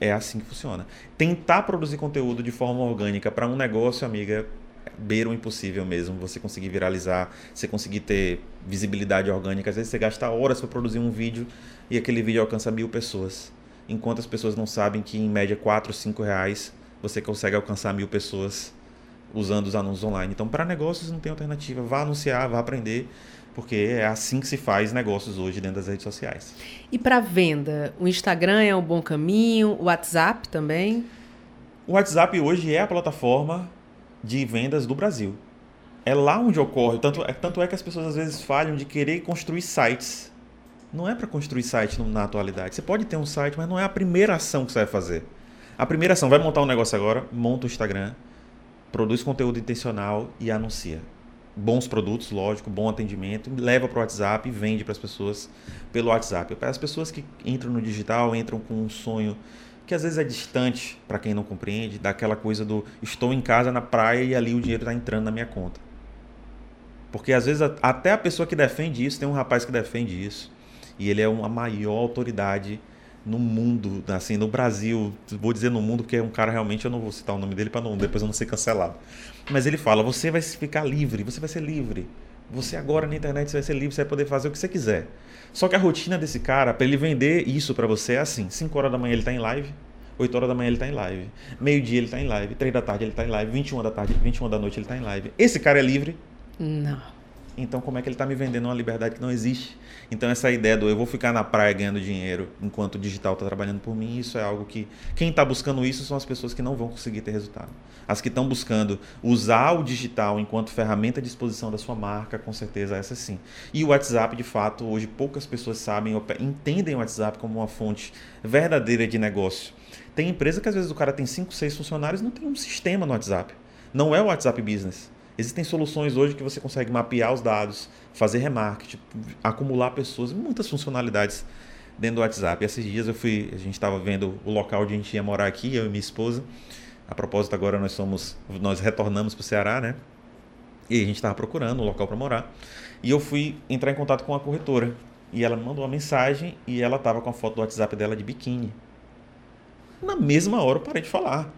é assim que funciona. Tentar produzir conteúdo de forma orgânica para um negócio, amiga, beira o impossível mesmo. Você conseguir viralizar, você conseguir ter visibilidade orgânica. Às vezes você gasta horas para produzir um vídeo e aquele vídeo alcança mil pessoas. Enquanto as pessoas não sabem que em média 4, 5 reais você consegue alcançar mil pessoas usando os anúncios online. Então, para negócios não tem alternativa. Vá anunciar, vá aprender porque é assim que se faz negócios hoje dentro das redes sociais. E para venda, o Instagram é um bom caminho, o WhatsApp também? O WhatsApp hoje é a plataforma de vendas do Brasil. É lá onde ocorre. Tanto, é, tanto é que as pessoas às vezes falham de querer construir sites. Não é para construir site na atualidade. Você pode ter um site, mas não é a primeira ação que você vai fazer. A primeira ação, vai montar um negócio agora, monta o Instagram, produz conteúdo intencional e anuncia bons produtos, lógico, bom atendimento, leva para o WhatsApp e vende para as pessoas pelo WhatsApp. As pessoas que entram no digital entram com um sonho que às vezes é distante para quem não compreende, daquela coisa do estou em casa na praia e ali o dinheiro está entrando na minha conta. Porque às vezes até a pessoa que defende isso, tem um rapaz que defende isso, e ele é uma maior autoridade no mundo, assim, no Brasil, vou dizer no mundo, porque é um cara realmente, eu não vou citar o nome dele para não depois eu não ser cancelado. Mas ele fala: você vai ficar livre, você vai ser livre. Você agora na internet vai ser livre, você vai poder fazer o que você quiser. Só que a rotina desse cara, para ele vender isso para você é assim: 5 horas da manhã ele tá em live, 8 horas da manhã ele tá em live, meio-dia ele tá em live, 3 da tarde ele tá em live, 21 da tarde, 21 da noite ele tá em live. Esse cara é livre? Não. Então, como é que ele está me vendendo uma liberdade que não existe? Então, essa ideia do eu vou ficar na praia ganhando dinheiro enquanto o digital está trabalhando por mim, isso é algo que. Quem está buscando isso são as pessoas que não vão conseguir ter resultado. As que estão buscando usar o digital enquanto ferramenta de exposição da sua marca, com certeza essa sim. E o WhatsApp, de fato, hoje poucas pessoas sabem, entendem o WhatsApp como uma fonte verdadeira de negócio. Tem empresa que às vezes o cara tem 5, 6 funcionários não tem um sistema no WhatsApp. Não é o WhatsApp Business. Existem soluções hoje que você consegue mapear os dados, fazer remarketing, acumular pessoas, muitas funcionalidades dentro do WhatsApp. E esses dias eu fui, a gente estava vendo o local onde a gente ia morar aqui, eu e minha esposa. A propósito, agora nós somos, nós retornamos para o Ceará, né? E a gente estava procurando um local para morar. E eu fui entrar em contato com a corretora. E ela me mandou uma mensagem e ela estava com a foto do WhatsApp dela de biquíni. Na mesma hora eu parei de falar.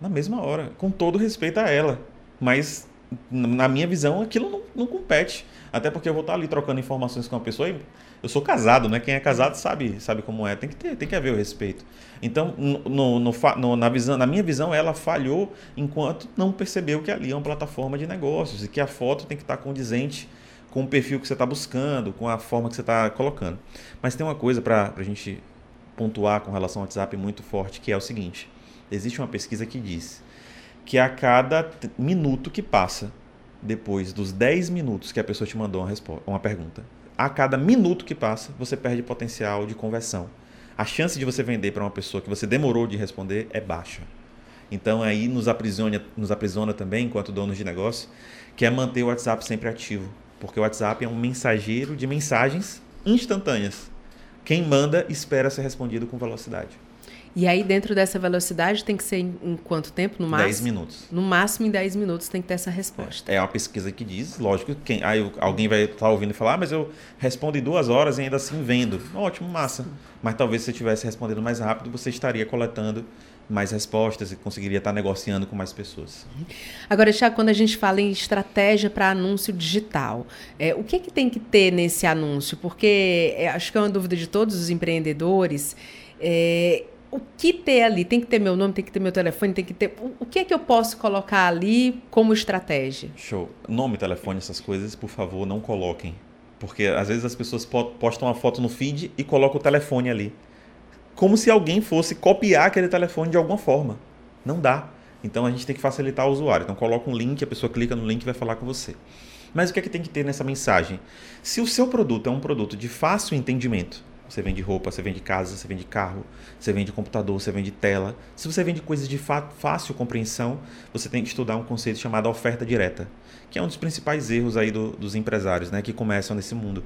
Na mesma hora. Com todo respeito a ela. Mas na minha visão, aquilo não, não, compete. Até porque eu vou estar ali trocando informações com uma pessoa e eu sou casado, né? Quem é casado sabe, sabe como é. Tem que ter, tem que haver o respeito. Então, no, no, no, na, visão, na minha visão, ela falhou enquanto não percebeu que ali é uma plataforma de negócios e que a foto tem que estar condizente com o perfil que você está buscando, com a forma que você está colocando. Mas tem uma coisa para a gente pontuar com relação ao WhatsApp muito forte, que é o seguinte: existe uma pesquisa que diz que a cada minuto que passa, depois dos 10 minutos que a pessoa te mandou uma, resposta, uma pergunta, a cada minuto que passa, você perde potencial de conversão. A chance de você vender para uma pessoa que você demorou de responder é baixa. Então aí nos aprisiona, nos aprisiona também, enquanto donos de negócio, que é manter o WhatsApp sempre ativo. Porque o WhatsApp é um mensageiro de mensagens instantâneas. Quem manda espera ser respondido com velocidade. E aí, dentro dessa velocidade, tem que ser em, em quanto tempo? No máximo? 10 minutos. No máximo, em 10 minutos, tem que ter essa resposta. É, é uma pesquisa que diz, lógico, quem, aí alguém vai estar tá ouvindo e falar, ah, mas eu respondo em duas horas e ainda assim vendo. Ótimo, massa. Mas talvez se você tivesse respondendo mais rápido, você estaria coletando mais respostas e conseguiria estar negociando com mais pessoas. Agora, Tiago, quando a gente fala em estratégia para anúncio digital, é, o que, que tem que ter nesse anúncio? Porque é, acho que é uma dúvida de todos os empreendedores. É, o que ter ali? Tem que ter meu nome, tem que ter meu telefone, tem que ter. O, que é que eu posso colocar ali como estratégia? Show. Nome, telefone, essas coisas, por favor, não coloquem. Porque às vezes as pessoas postam uma foto no feed e colocam o telefone ali como se alguém fosse copiar aquele telefone de alguma forma. Não dá. Então a gente tem que facilitar o usuário. Então coloca um link, a pessoa clica no link e vai falar com você. Mas o que é que tem que ter nessa mensagem? Se o seu produto é um produto de fácil entendimento, você vende roupa, você vende casa, você vende carro, você vende computador, você vende tela. Se você vende coisas de fácil compreensão, você tem que estudar um conceito chamado oferta direta, que é um dos principais erros aí do, dos empresários, né, que começam nesse mundo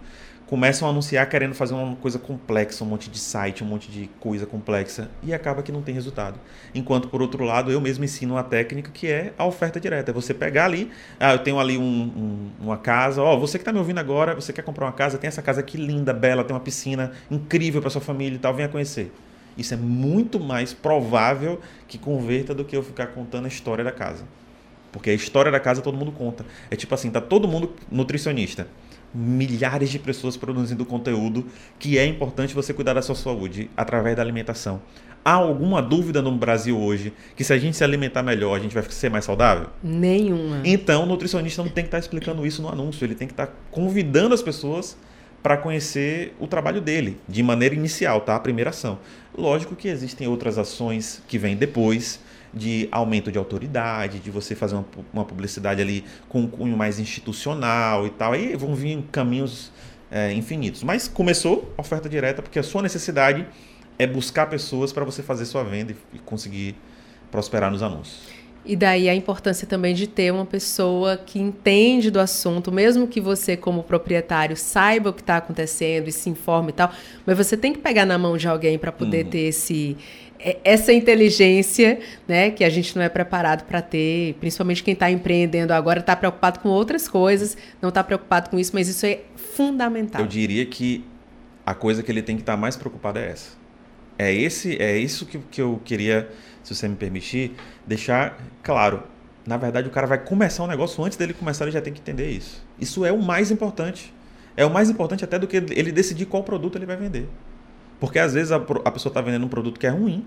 começam a anunciar querendo fazer uma coisa complexa, um monte de site, um monte de coisa complexa e acaba que não tem resultado. Enquanto, por outro lado, eu mesmo ensino uma técnica que é a oferta direta. É você pegar ali, ah, eu tenho ali um, um, uma casa, ó, você que está me ouvindo agora, você quer comprar uma casa, tem essa casa aqui linda, bela, tem uma piscina incrível para sua família e tal, venha conhecer. Isso é muito mais provável que converta do que eu ficar contando a história da casa. Porque a história da casa todo mundo conta. É tipo assim, tá todo mundo nutricionista milhares de pessoas produzindo conteúdo que é importante você cuidar da sua saúde através da alimentação. Há alguma dúvida no Brasil hoje que se a gente se alimentar melhor, a gente vai ser mais saudável? Nenhuma. Então, o nutricionista não tem que estar explicando isso no anúncio, ele tem que estar convidando as pessoas para conhecer o trabalho dele, de maneira inicial, tá? A primeira ação. Lógico que existem outras ações que vêm depois, de aumento de autoridade, de você fazer uma, uma publicidade ali com um cunho mais institucional e tal. Aí vão vir caminhos é, infinitos. Mas começou a oferta direta porque a sua necessidade é buscar pessoas para você fazer sua venda e conseguir prosperar nos anúncios. E daí a importância também de ter uma pessoa que entende do assunto, mesmo que você, como proprietário, saiba o que está acontecendo e se informe e tal, mas você tem que pegar na mão de alguém para poder uhum. ter esse, essa inteligência, né, que a gente não é preparado para ter, principalmente quem está empreendendo agora está preocupado com outras coisas, não está preocupado com isso, mas isso é fundamental. Eu diria que a coisa que ele tem que estar tá mais preocupado é essa. É esse, é isso que, que eu queria, se você me permitir, deixar claro. Na verdade, o cara vai começar um negócio antes dele começar, ele já tem que entender isso. Isso é o mais importante. É o mais importante até do que ele decidir qual produto ele vai vender. Porque às vezes a, a pessoa está vendendo um produto que é ruim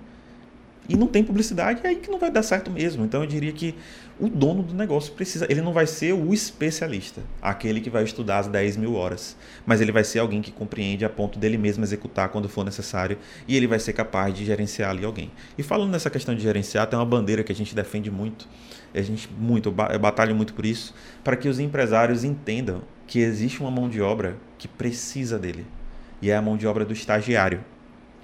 e não tem publicidade, é aí que não vai dar certo mesmo. Então eu diria que o dono do negócio precisa. Ele não vai ser o especialista, aquele que vai estudar as 10 mil horas, mas ele vai ser alguém que compreende a ponto dele mesmo executar quando for necessário e ele vai ser capaz de gerenciar ali alguém. E falando nessa questão de gerenciar, tem uma bandeira que a gente defende muito, a gente muito, eu batalho muito por isso, para que os empresários entendam que existe uma mão de obra que precisa dele e é a mão de obra do estagiário.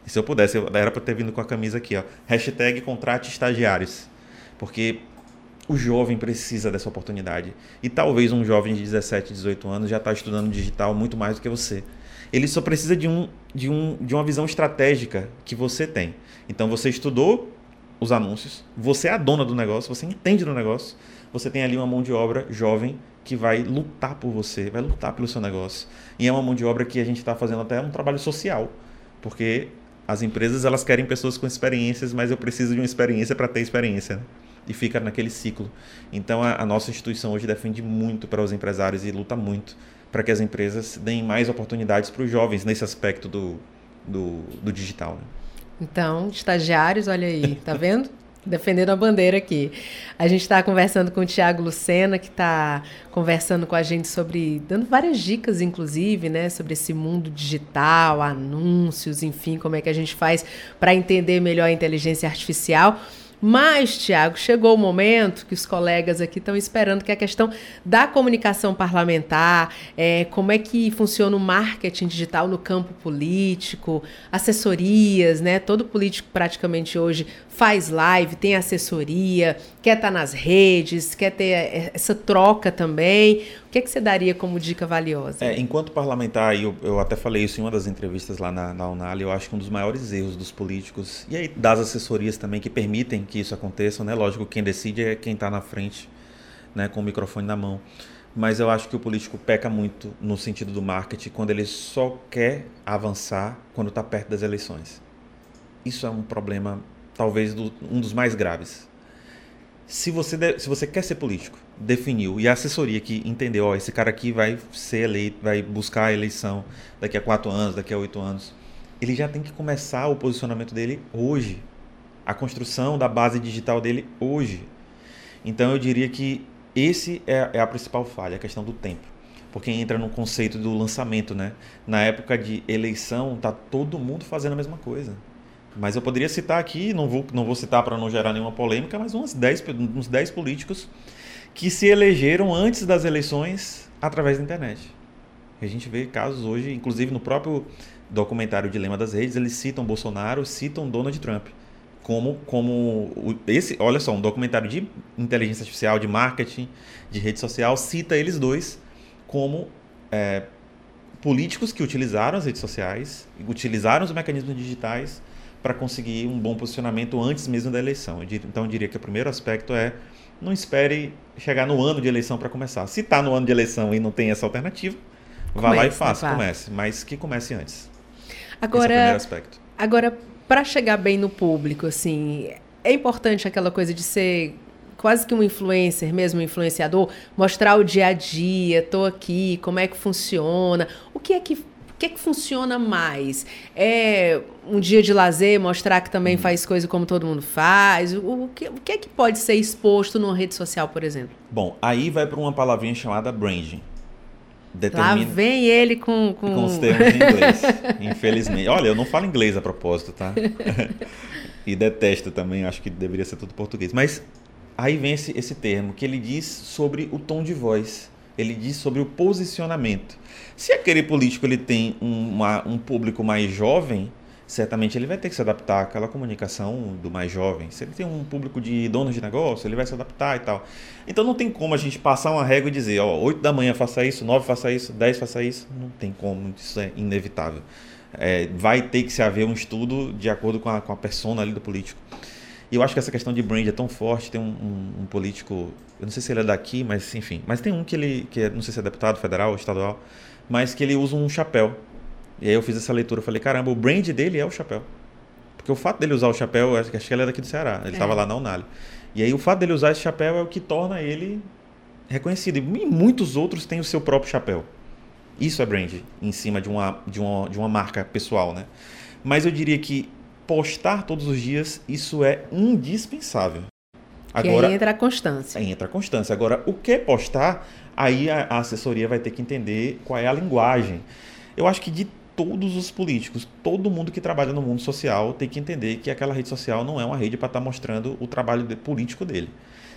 E se eu pudesse, eu, era para ter vindo com a camisa aqui, ó. Hashtag contrate estagiários. Porque o jovem precisa dessa oportunidade. E talvez um jovem de 17, 18 anos já está estudando digital muito mais do que você. Ele só precisa de, um, de, um, de uma visão estratégica que você tem. Então você estudou os anúncios, você é a dona do negócio, você entende do negócio, você tem ali uma mão de obra jovem que vai lutar por você, vai lutar pelo seu negócio. E é uma mão de obra que a gente está fazendo até um trabalho social, porque as empresas elas querem pessoas com experiências, mas eu preciso de uma experiência para ter experiência. Né? E fica naquele ciclo. Então a, a nossa instituição hoje defende muito para os empresários e luta muito para que as empresas deem mais oportunidades para os jovens nesse aspecto do, do, do digital. Né? Então, estagiários, olha aí, tá vendo? defendendo a bandeira aqui. A gente está conversando com o Tiago Lucena, que está conversando com a gente sobre, dando várias dicas, inclusive, né, sobre esse mundo digital, anúncios, enfim, como é que a gente faz para entender melhor a inteligência artificial. Mas, Tiago, chegou o momento que os colegas aqui estão esperando que a questão da comunicação parlamentar, é, como é que funciona o marketing digital no campo político, assessorias, né? Todo político praticamente hoje faz live, tem assessoria, quer estar tá nas redes, quer ter é, essa troca também. O que, é que você daria como dica valiosa? É, enquanto parlamentar, eu, eu até falei isso em uma das entrevistas lá na, na Unal, eu acho que um dos maiores erros dos políticos, e aí das assessorias também que permitem que isso aconteça, né? Lógico, quem decide é quem está na frente, né, com o microfone na mão. Mas eu acho que o político peca muito no sentido do marketing quando ele só quer avançar quando está perto das eleições. Isso é um problema talvez do, um dos mais graves. Se você, de, se você quer ser político, definiu, e a assessoria que entendeu, ó, esse cara aqui vai ser eleito, vai buscar a eleição daqui a quatro anos, daqui a oito anos, ele já tem que começar o posicionamento dele hoje. A construção da base digital dele hoje. Então eu diria que esse é, é a principal falha, a questão do tempo. Porque entra no conceito do lançamento, né? Na época de eleição, tá todo mundo fazendo a mesma coisa. Mas eu poderia citar aqui, não vou, não vou citar para não gerar nenhuma polêmica, mas uns 10, uns 10 políticos que se elegeram antes das eleições através da internet. A gente vê casos hoje, inclusive no próprio documentário Dilema das Redes, eles citam Bolsonaro, citam Donald Trump. Como, como esse, olha só, um documentário de inteligência artificial, de marketing, de rede social, cita eles dois como é, políticos que utilizaram as redes sociais, utilizaram os mecanismos digitais para conseguir um bom posicionamento antes mesmo da eleição. então eu diria que o primeiro aspecto é não espere chegar no ano de eleição para começar. Se está no ano de eleição e não tem essa alternativa, vá lá e faça, comece, mas que comece antes. Agora, Esse é o primeiro aspecto. Agora, para chegar bem no público, assim, é importante aquela coisa de ser quase que um influencer, mesmo um influenciador, mostrar o dia a dia, tô aqui, como é que funciona, o que é que o que, é que funciona mais? É um dia de lazer, mostrar que também hum. faz coisa como todo mundo faz? O, o, que, o que é que pode ser exposto numa rede social, por exemplo? Bom, aí vai para uma palavrinha chamada branding. Determina... Lá vem ele com, com... com os termos em inglês, infelizmente. Olha, eu não falo inglês a propósito, tá? e detesto também, acho que deveria ser tudo português. Mas aí vem esse, esse termo que ele diz sobre o tom de voz. Ele diz sobre o posicionamento. Se aquele político ele tem uma, um público mais jovem, certamente ele vai ter que se adaptar àquela comunicação do mais jovem. Se ele tem um público de donos de negócio, ele vai se adaptar e tal. Então não tem como a gente passar uma régua e dizer, ó, 8 da manhã faça isso, 9 faça isso, 10 faça isso. Não tem como, isso é inevitável. É, vai ter que se haver um estudo de acordo com a, com a persona ali do político. E eu acho que essa questão de brand é tão forte. Tem um, um, um, político, eu não sei se ele é daqui, mas enfim. Mas tem um que ele, que é, não sei se é deputado federal ou estadual, mas que ele usa um chapéu. E aí eu fiz essa leitura, eu falei, caramba, o brand dele é o chapéu. Porque o fato dele usar o chapéu, acho que ele é daqui do Ceará, ele estava é. lá na Unali. E aí o fato dele usar esse chapéu é o que torna ele reconhecido. E muitos outros têm o seu próprio chapéu. Isso é brand, em cima de uma, de uma, de uma marca pessoal, né? Mas eu diria que postar todos os dias, isso é indispensável. Agora, aí entra a constância. Aí entra a constância. Agora, o que postar, aí a, a assessoria vai ter que entender qual é a linguagem. Eu acho que de todos os políticos, todo mundo que trabalha no mundo social tem que entender que aquela rede social não é uma rede para estar tá mostrando o trabalho de, político dele.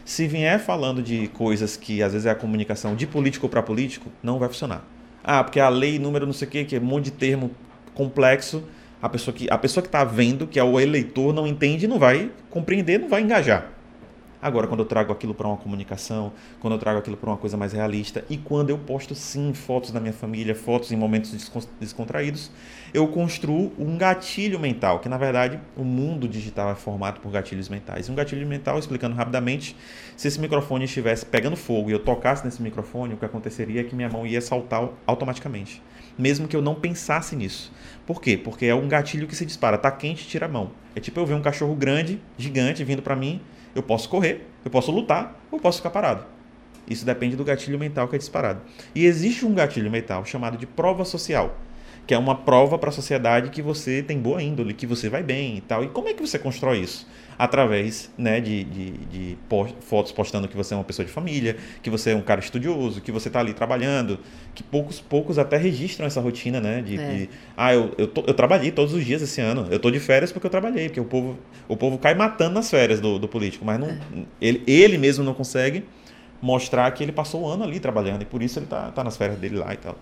Se vier falando de coisas que às vezes é a comunicação de político para político, não vai funcionar. Ah, porque a lei número não sei o quê, que é um monte de termo complexo, a pessoa que a pessoa que está vendo, que é o eleitor, não entende, não vai compreender, não vai engajar. Agora, quando eu trago aquilo para uma comunicação, quando eu trago aquilo para uma coisa mais realista e quando eu posto sim fotos da minha família, fotos em momentos descontraídos, eu construo um gatilho mental, que na verdade o mundo digital é formado por gatilhos mentais. Um gatilho mental, explicando rapidamente, se esse microfone estivesse pegando fogo e eu tocasse nesse microfone, o que aconteceria é que minha mão ia saltar automaticamente, mesmo que eu não pensasse nisso. Por quê? Porque é um gatilho que se dispara, tá quente, tira a mão. É tipo eu ver um cachorro grande, gigante, vindo para mim eu posso correr, eu posso lutar, ou posso ficar parado. Isso depende do gatilho mental que é disparado. E existe um gatilho mental chamado de prova social, que é uma prova para a sociedade que você tem boa índole, que você vai bem e tal. E como é que você constrói isso? através né, de, de, de post, fotos postando que você é uma pessoa de família, que você é um cara estudioso, que você está ali trabalhando, que poucos poucos até registram essa rotina, né? De, é. de ah, eu, eu, tô, eu, trabalhei todos os dias esse ano, eu tô de férias porque eu trabalhei, porque o povo, o povo cai matando nas férias do, do político, mas não, é. ele, ele mesmo não consegue mostrar que ele passou o ano ali trabalhando e por isso ele tá, tá nas férias dele lá e tal.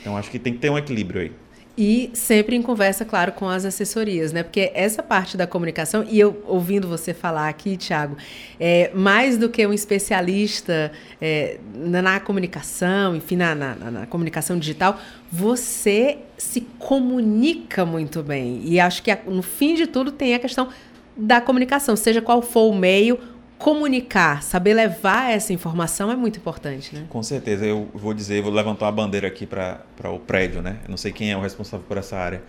Então acho que tem que ter um equilíbrio aí. E sempre em conversa, claro, com as assessorias, né? Porque essa parte da comunicação, e eu ouvindo você falar aqui, Tiago, é, mais do que um especialista é, na, na, comunicação, enfim, na, na, na, comunicação digital, você se comunica muito bem. E acho que no fim de tudo tem a questão da comunicação, seja qual for o meio, comunicar, saber levar essa informação é muito importante, né? Com certeza. Eu vou dizer, vou levantar uma bandeira aqui para o prédio, né? Eu não sei quem é o responsável por essa área.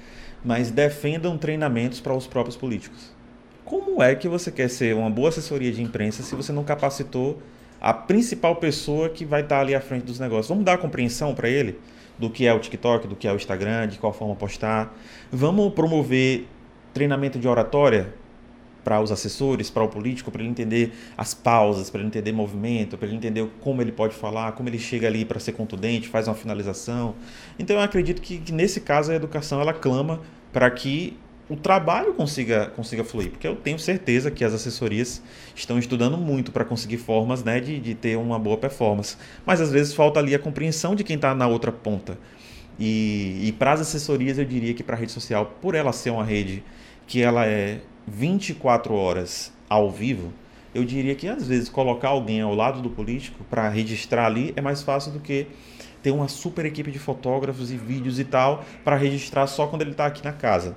Mas defendam treinamentos para os próprios políticos. Como é que você quer ser uma boa assessoria de imprensa se você não capacitou a principal pessoa que vai estar ali à frente dos negócios? Vamos dar compreensão para ele do que é o TikTok, do que é o Instagram, de qual forma postar. Vamos promover treinamento de oratória para os assessores, para o político, para ele entender as pausas, para ele entender movimento, para ele entender como ele pode falar, como ele chega ali para ser contundente, faz uma finalização. Então eu acredito que, que nesse caso a educação ela clama para que o trabalho consiga, consiga fluir, porque eu tenho certeza que as assessorias estão estudando muito para conseguir formas né, de, de ter uma boa performance. Mas às vezes falta ali a compreensão de quem está na outra ponta. E, e para as assessorias eu diria que para a rede social, por ela ser uma rede que ela é 24 horas ao vivo, eu diria que às vezes colocar alguém ao lado do político para registrar ali é mais fácil do que ter uma super equipe de fotógrafos e vídeos e tal para registrar só quando ele está aqui na casa.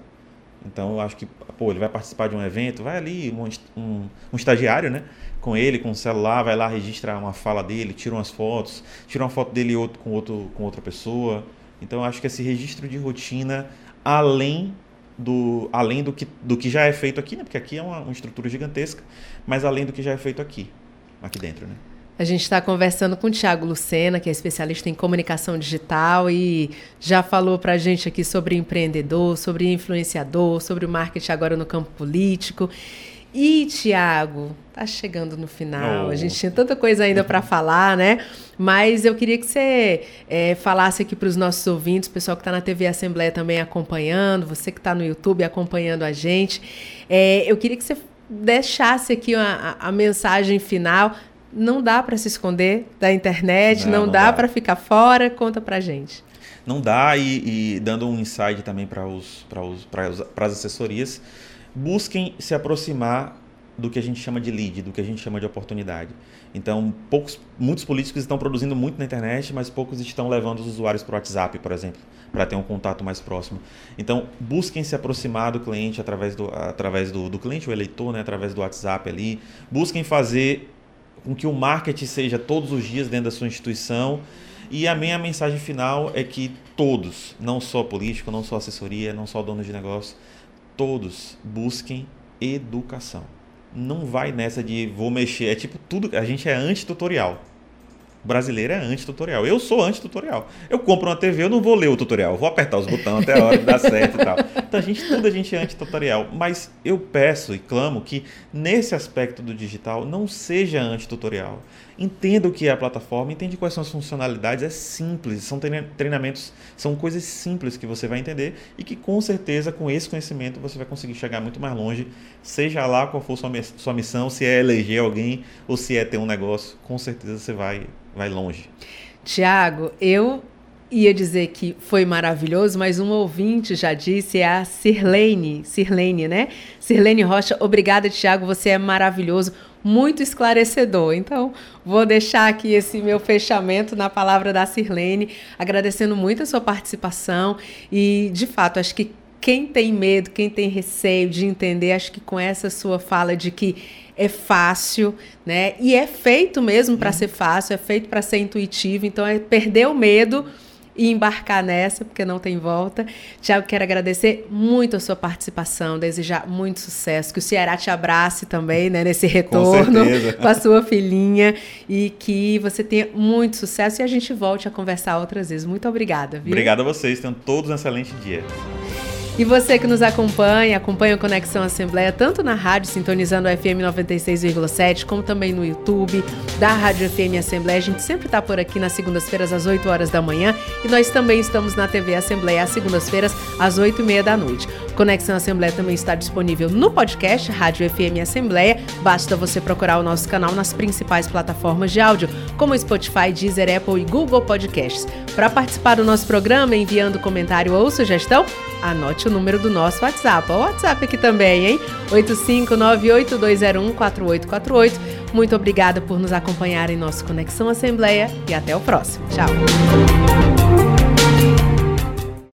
Então eu acho que, pô, ele vai participar de um evento, vai ali um, um, um estagiário, né? Com ele, com o celular, vai lá registrar uma fala dele, tira umas fotos, tira uma foto dele outro, com, outro, com outra pessoa. Então eu acho que esse registro de rotina, além do, além do, que, do que já é feito aqui, né? Porque aqui é uma, uma estrutura gigantesca, mas além do que já é feito aqui, aqui dentro, né? A gente está conversando com o Tiago Lucena, que é especialista em comunicação digital e já falou para a gente aqui sobre empreendedor, sobre influenciador, sobre o marketing agora no campo político. E, Tiago, tá chegando no final. Oh. A gente tinha tanta coisa ainda para falar, né? Mas eu queria que você é, falasse aqui para os nossos ouvintes, o pessoal que está na TV Assembleia também acompanhando, você que está no YouTube acompanhando a gente. É, eu queria que você deixasse aqui a, a, a mensagem final não dá para se esconder da internet, não, não, não dá, dá. para ficar fora. Conta para gente. Não dá e, e dando um insight também para os, os, as assessorias, busquem se aproximar do que a gente chama de lead, do que a gente chama de oportunidade. Então, poucos, muitos políticos estão produzindo muito na internet, mas poucos estão levando os usuários para o WhatsApp, por exemplo, para ter um contato mais próximo. Então, busquem se aproximar do cliente através do, através do, do cliente, o eleitor, né, através do WhatsApp ali. Busquem fazer com que o marketing seja todos os dias dentro da sua instituição. E a minha mensagem final é que todos, não só político, não só assessoria, não só donos de negócio, todos busquem educação. Não vai nessa de vou mexer, é tipo tudo, a gente é anti-tutorial. Brasileiro é anti-tutorial. Eu sou anti-tutorial. Eu compro uma TV, eu não vou ler o tutorial. Eu vou apertar os botões até a hora que dá certo e tal. Então, a gente, tudo a gente é anti-tutorial. Mas eu peço e clamo que, nesse aspecto do digital, não seja anti-tutorial. Entenda o que é a plataforma, entende quais são as funcionalidades. É simples, são treinamentos, são coisas simples que você vai entender e que, com certeza, com esse conhecimento, você vai conseguir chegar muito mais longe, seja lá qual for sua missão, se é eleger alguém ou se é ter um negócio. Com certeza você vai vai longe. Tiago, eu ia dizer que foi maravilhoso, mas um ouvinte já disse, é a Sirlene, Sirlene, né? Sirlene Rocha, obrigada, Tiago, você é maravilhoso, muito esclarecedor. Então, vou deixar aqui esse meu fechamento na palavra da Sirlene, agradecendo muito a sua participação e, de fato, acho que quem tem medo, quem tem receio de entender, acho que com essa sua fala de que é fácil, né? E é feito mesmo para uhum. ser fácil, é feito para ser intuitivo. Então é perder o medo e embarcar nessa, porque não tem volta. Tiago, quero agradecer muito a sua participação, desejar muito sucesso, que o Ceará te abrace também, né, nesse retorno com, com a sua filhinha e que você tenha muito sucesso e a gente volte a conversar outras vezes. Muito obrigada, viu? Obrigado a vocês, tenham todos um excelente dia. E você que nos acompanha, acompanha o Conexão Assembleia tanto na rádio, sintonizando o FM 96,7, como também no YouTube da Rádio FM Assembleia. A gente sempre está por aqui nas segundas-feiras às 8 horas da manhã e nós também estamos na TV Assembleia às segundas-feiras às 8 e meia da noite. Conexão Assembleia também está disponível no podcast Rádio FM Assembleia. Basta você procurar o nosso canal nas principais plataformas de áudio, como Spotify, Deezer, Apple e Google Podcasts. Para participar do nosso programa, enviando comentário ou sugestão, anote o número do nosso WhatsApp. O WhatsApp aqui também, hein? 85982014848. Muito obrigada por nos acompanhar em nosso Conexão Assembleia e até o próximo. Tchau.